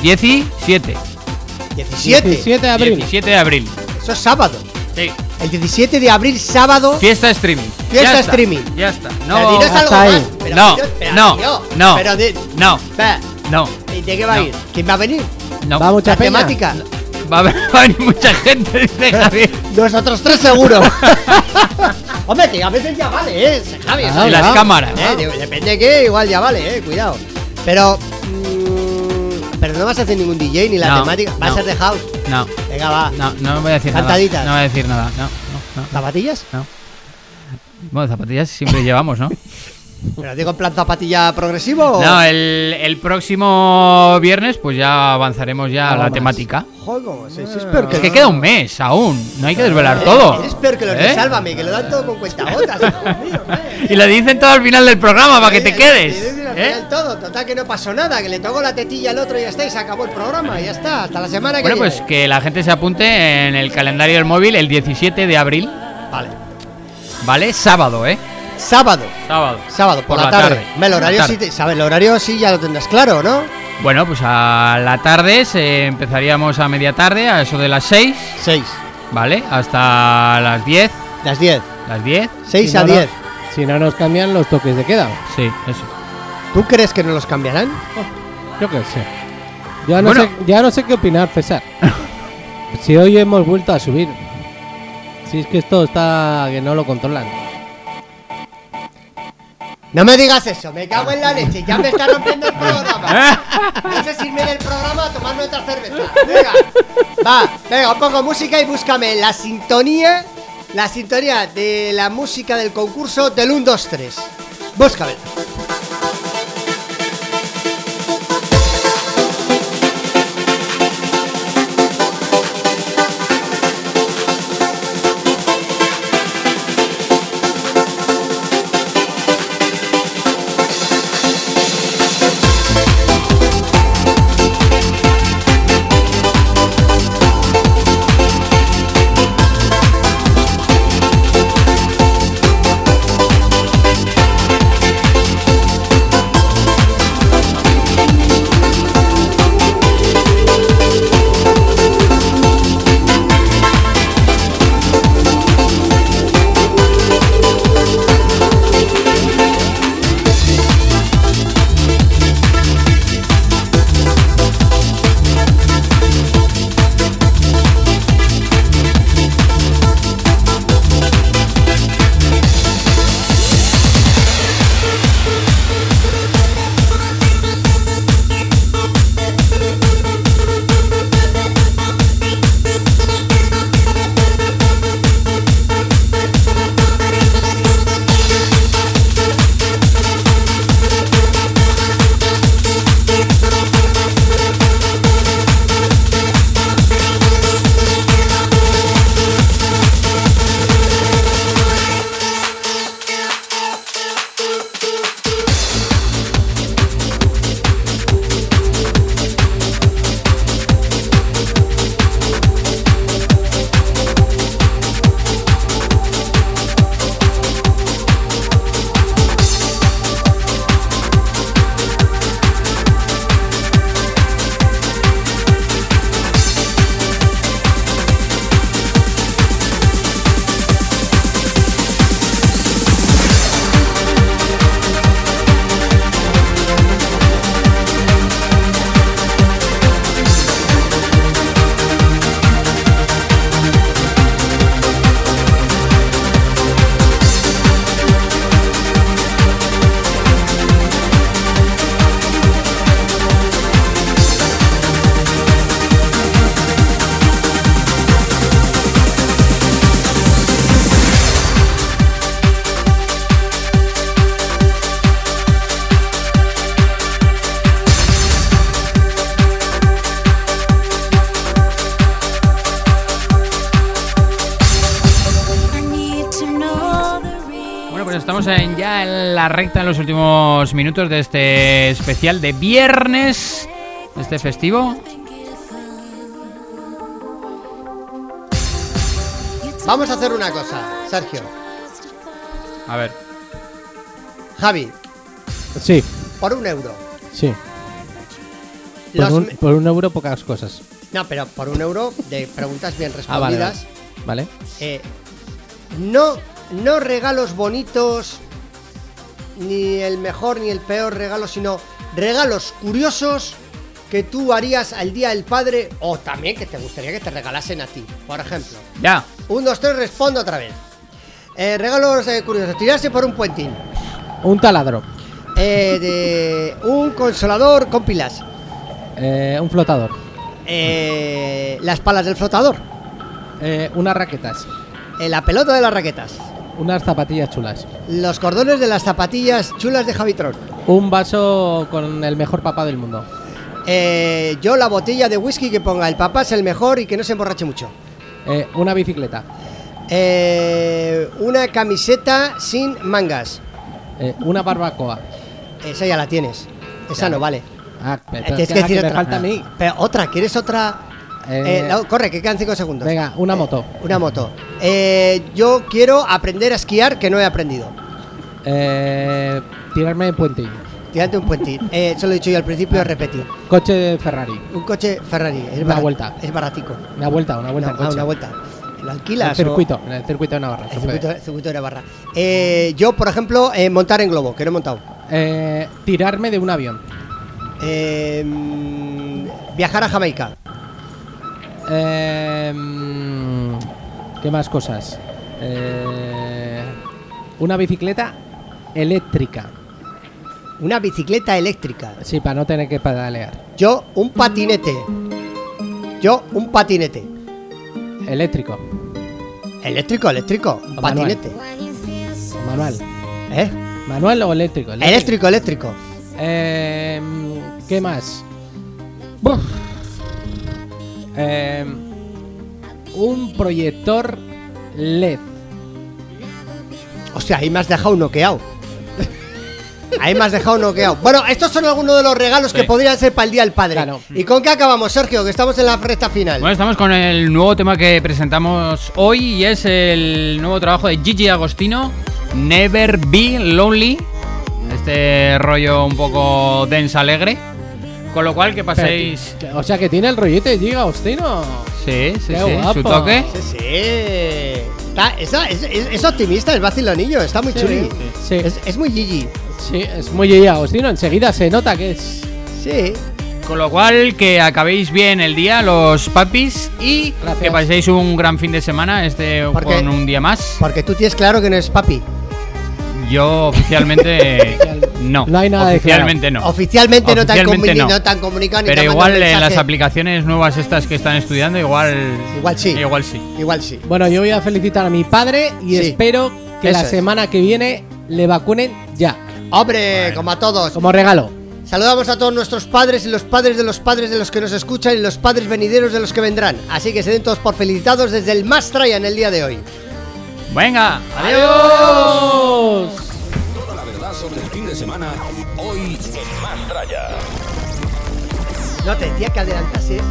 17. 17. 17 de abril. 17 de abril. Eso es sábado. Sí. El 17 de abril, sábado. Fiesta streaming. Fiesta Ya está, streaming. Ya está. Pero No, algo ahí. más. Pero no, dinos- pero, no, tío, no, Pero de, no, Espera, no, ¿y ¿de qué va No. a ir? ¿Quién va a venir? no. Va mucha La peña. temática. Va a, va a venir mucha gente, dice Javier. Nosotros tres seguro. Hombre, que a veces ya vale, ¿eh? Javi, Ah, Y las cámaras. Eh, de- depende de qué, igual ya vale, eh, cuidado. Pero. Pero no vas a hacer ningún DJ ni la No, temática. Va no. a ser de house. No, Venga, va. no, no voy a decir Cantaditas. nada. No voy a decir nada. No, no, no. ¿Zapatillas? Bueno, zapatillas siempre llevamos, ¿no? ¿Pero digo en plan zapatilla progresivo o.? No, el, el próximo viernes pues ya avanzaremos ya a la más. temática. Joder, ¿cómo es? Eso es peor que Es que queda un mes aún, no hay que desvelar Eh, todo. Eres peor que los de ¿Eh? Sálvame, que lo dan todo con cuentagotas. hijo mío, eh. Y lo dicen todo al final del programa para que te quedes. te dicen al ¿eh? todo, total que no pasó nada, que le tocó la tetilla al otro y ya está, y se acabó el programa, y ya está, hasta la semana que Bueno, pues que la gente se apunte en el calendario del móvil el 17 de abril, Vale. ¿vale? Sábado, ¿eh? Sábado, Sábado. sábado, por, la, tarde. El horario sí, ¿sabes? El horario sí ya lo tendrás claro, ¿no? Bueno, pues a la tarde se empezaríamos a media tarde, a eso de las 6, 6, ¿vale? Hasta las 10. las 10, ¿Las 10? 6 Si a no, no- 10. Si no nos cambian los toques de queda. Sí, eso. ¿Tú crees que no los cambiarán? Yo qué sé. Ya no, Bueno. sé, ya no sé qué opinar, César. si hoy hemos vuelto a subir. Si es que esto está que no lo controlan. No me digas eso, me cago en la leche, ya me está rompiendo el programa. No sé si irme del programa a tomarme otra cerveza. Venga, va, venga, un poco de música y búscame la sintonía, la sintonía de la música del concurso del 1, 2, 3. Búscame. Recta en los últimos minutos de este especial de viernes, este festivo. Vamos a hacer una cosa, Sergio. A ver, Javi, Sí, por un euro. sí. Por Los un, por un euro pocas cosas. No, pero por un euro de preguntas bien Ah, vale. respondidas. Vale. eh, no, no regalos bonitos, ni el mejor ni el peor regalo, sino regalos curiosos que tú harías al Día del Padre o también que te gustaría que te regalasen a ti. Por ejemplo, ya. un, dos, tres, respondo otra vez. Eh, regalos eh, curiosos, tirarse por un puentín. Un taladro. Eh, de un consolador con pilas. eh, un flotador. Eh, las palas del flotador. eh, unas raquetas. eh, la pelota de las raquetas. Unas zapatillas chulas. Los cordones de las zapatillas chulas de Javitron. Un vaso con el mejor papá del mundo. Eh, yo la botella de whisky que ponga el papá es el mejor y que no se emborrache mucho. eh, una bicicleta. Eh, una camiseta sin mangas. una barbacoa. Esa ya la tienes. Esa Ya. no vale. Ah, pero es que decir otra. falta a mí. Pero otra, ¿quieres otra? Eh, Eh, no, corre, que quedan 5 segundos. Venga, una moto. Una moto. Eh, yo quiero aprender a esquiar que no he aprendido. eh, tirarme en puentín. Tírate un puentín. Eh, eso lo he dicho yo al principio, repetir. Coche Ferrari. Un coche Ferrari. Es Una barat- vuelta. Es baratico. Una vuelta, una vuelta ah, una vuelta. ¿Lo En alquilas? el o- circuito, en el circuito de Navarra. El circuito, el circuito de Navarra. Eh, yo, por ejemplo, eh, montar en globo, que no he montado. Eh, tirarme de un avión. Eh, mm, viajar a Jamaica. Eh, mm, ¿Qué más cosas? Eh, una bicicleta eléctrica. Una bicicleta eléctrica. Sí, para no tener que pedalear. Yo, un patinete. Yo, un patinete. Eléctrico. Eléctrico, eléctrico. Un O manual. patinete. Manual. ¿Eh? ¿Manual o eléctrico? Eléctrico, eléctrico. Eh, ¿Qué más? Buf. Eh, un proyector LED. O sea, ahí me has dejado noqueado. Ahí me has dejado noqueado. Bueno, estos son algunos de los regalos que podrían ser para el Día del Padre. Claro. ¿Y con qué acabamos, Sergio? Que estamos en la recta final. Bueno, estamos con el nuevo tema que presentamos hoy y es el nuevo trabajo de Gigi Agostino, Never Be Lonely. Este rollo un poco dense alegre. Con lo cual que paséis. Pero, O sea que tiene el rollete, Giga Agostino. Sí, sí, Qué sí. guapo. Su toque. Sí, sí. Está, es, es- es optimista, es vacilonillo, está muy Sí, chuli. sí. Es, es muy Gigi. Sí, es muy Giga Agostino. Enseguida se nota que es. Sí. Con lo cual que acabéis bien el día, los papis, y Gracias. que paséis un gran fin de semana, este ¿Por qué? con un día más. Porque tú tienes claro que no es papi. Yo oficialmente no. No hay nada de Oficialmente no. Oficialmente, no, te han Oficialmente comuni- no. no comunicado Pero igual en las aplicaciones nuevas estas que están estudiando, igual. Igual sí. Igual sí. Igual sí. Bueno, yo voy a felicitar a mi padre y Sí. espero que Eso la es. semana que viene le vacunen ya. Hombre, como a todos. Como regalo. Saludamos a todos nuestros padres y los padres de los padres de los que nos escuchan y los padres venideros de los que vendrán. Así que se den todos por felicitados desde el más en el día de hoy. Venga, ¡Adiós! Toda la verdad sobre el fin de semana, hoy En Más. No te decía que adelantases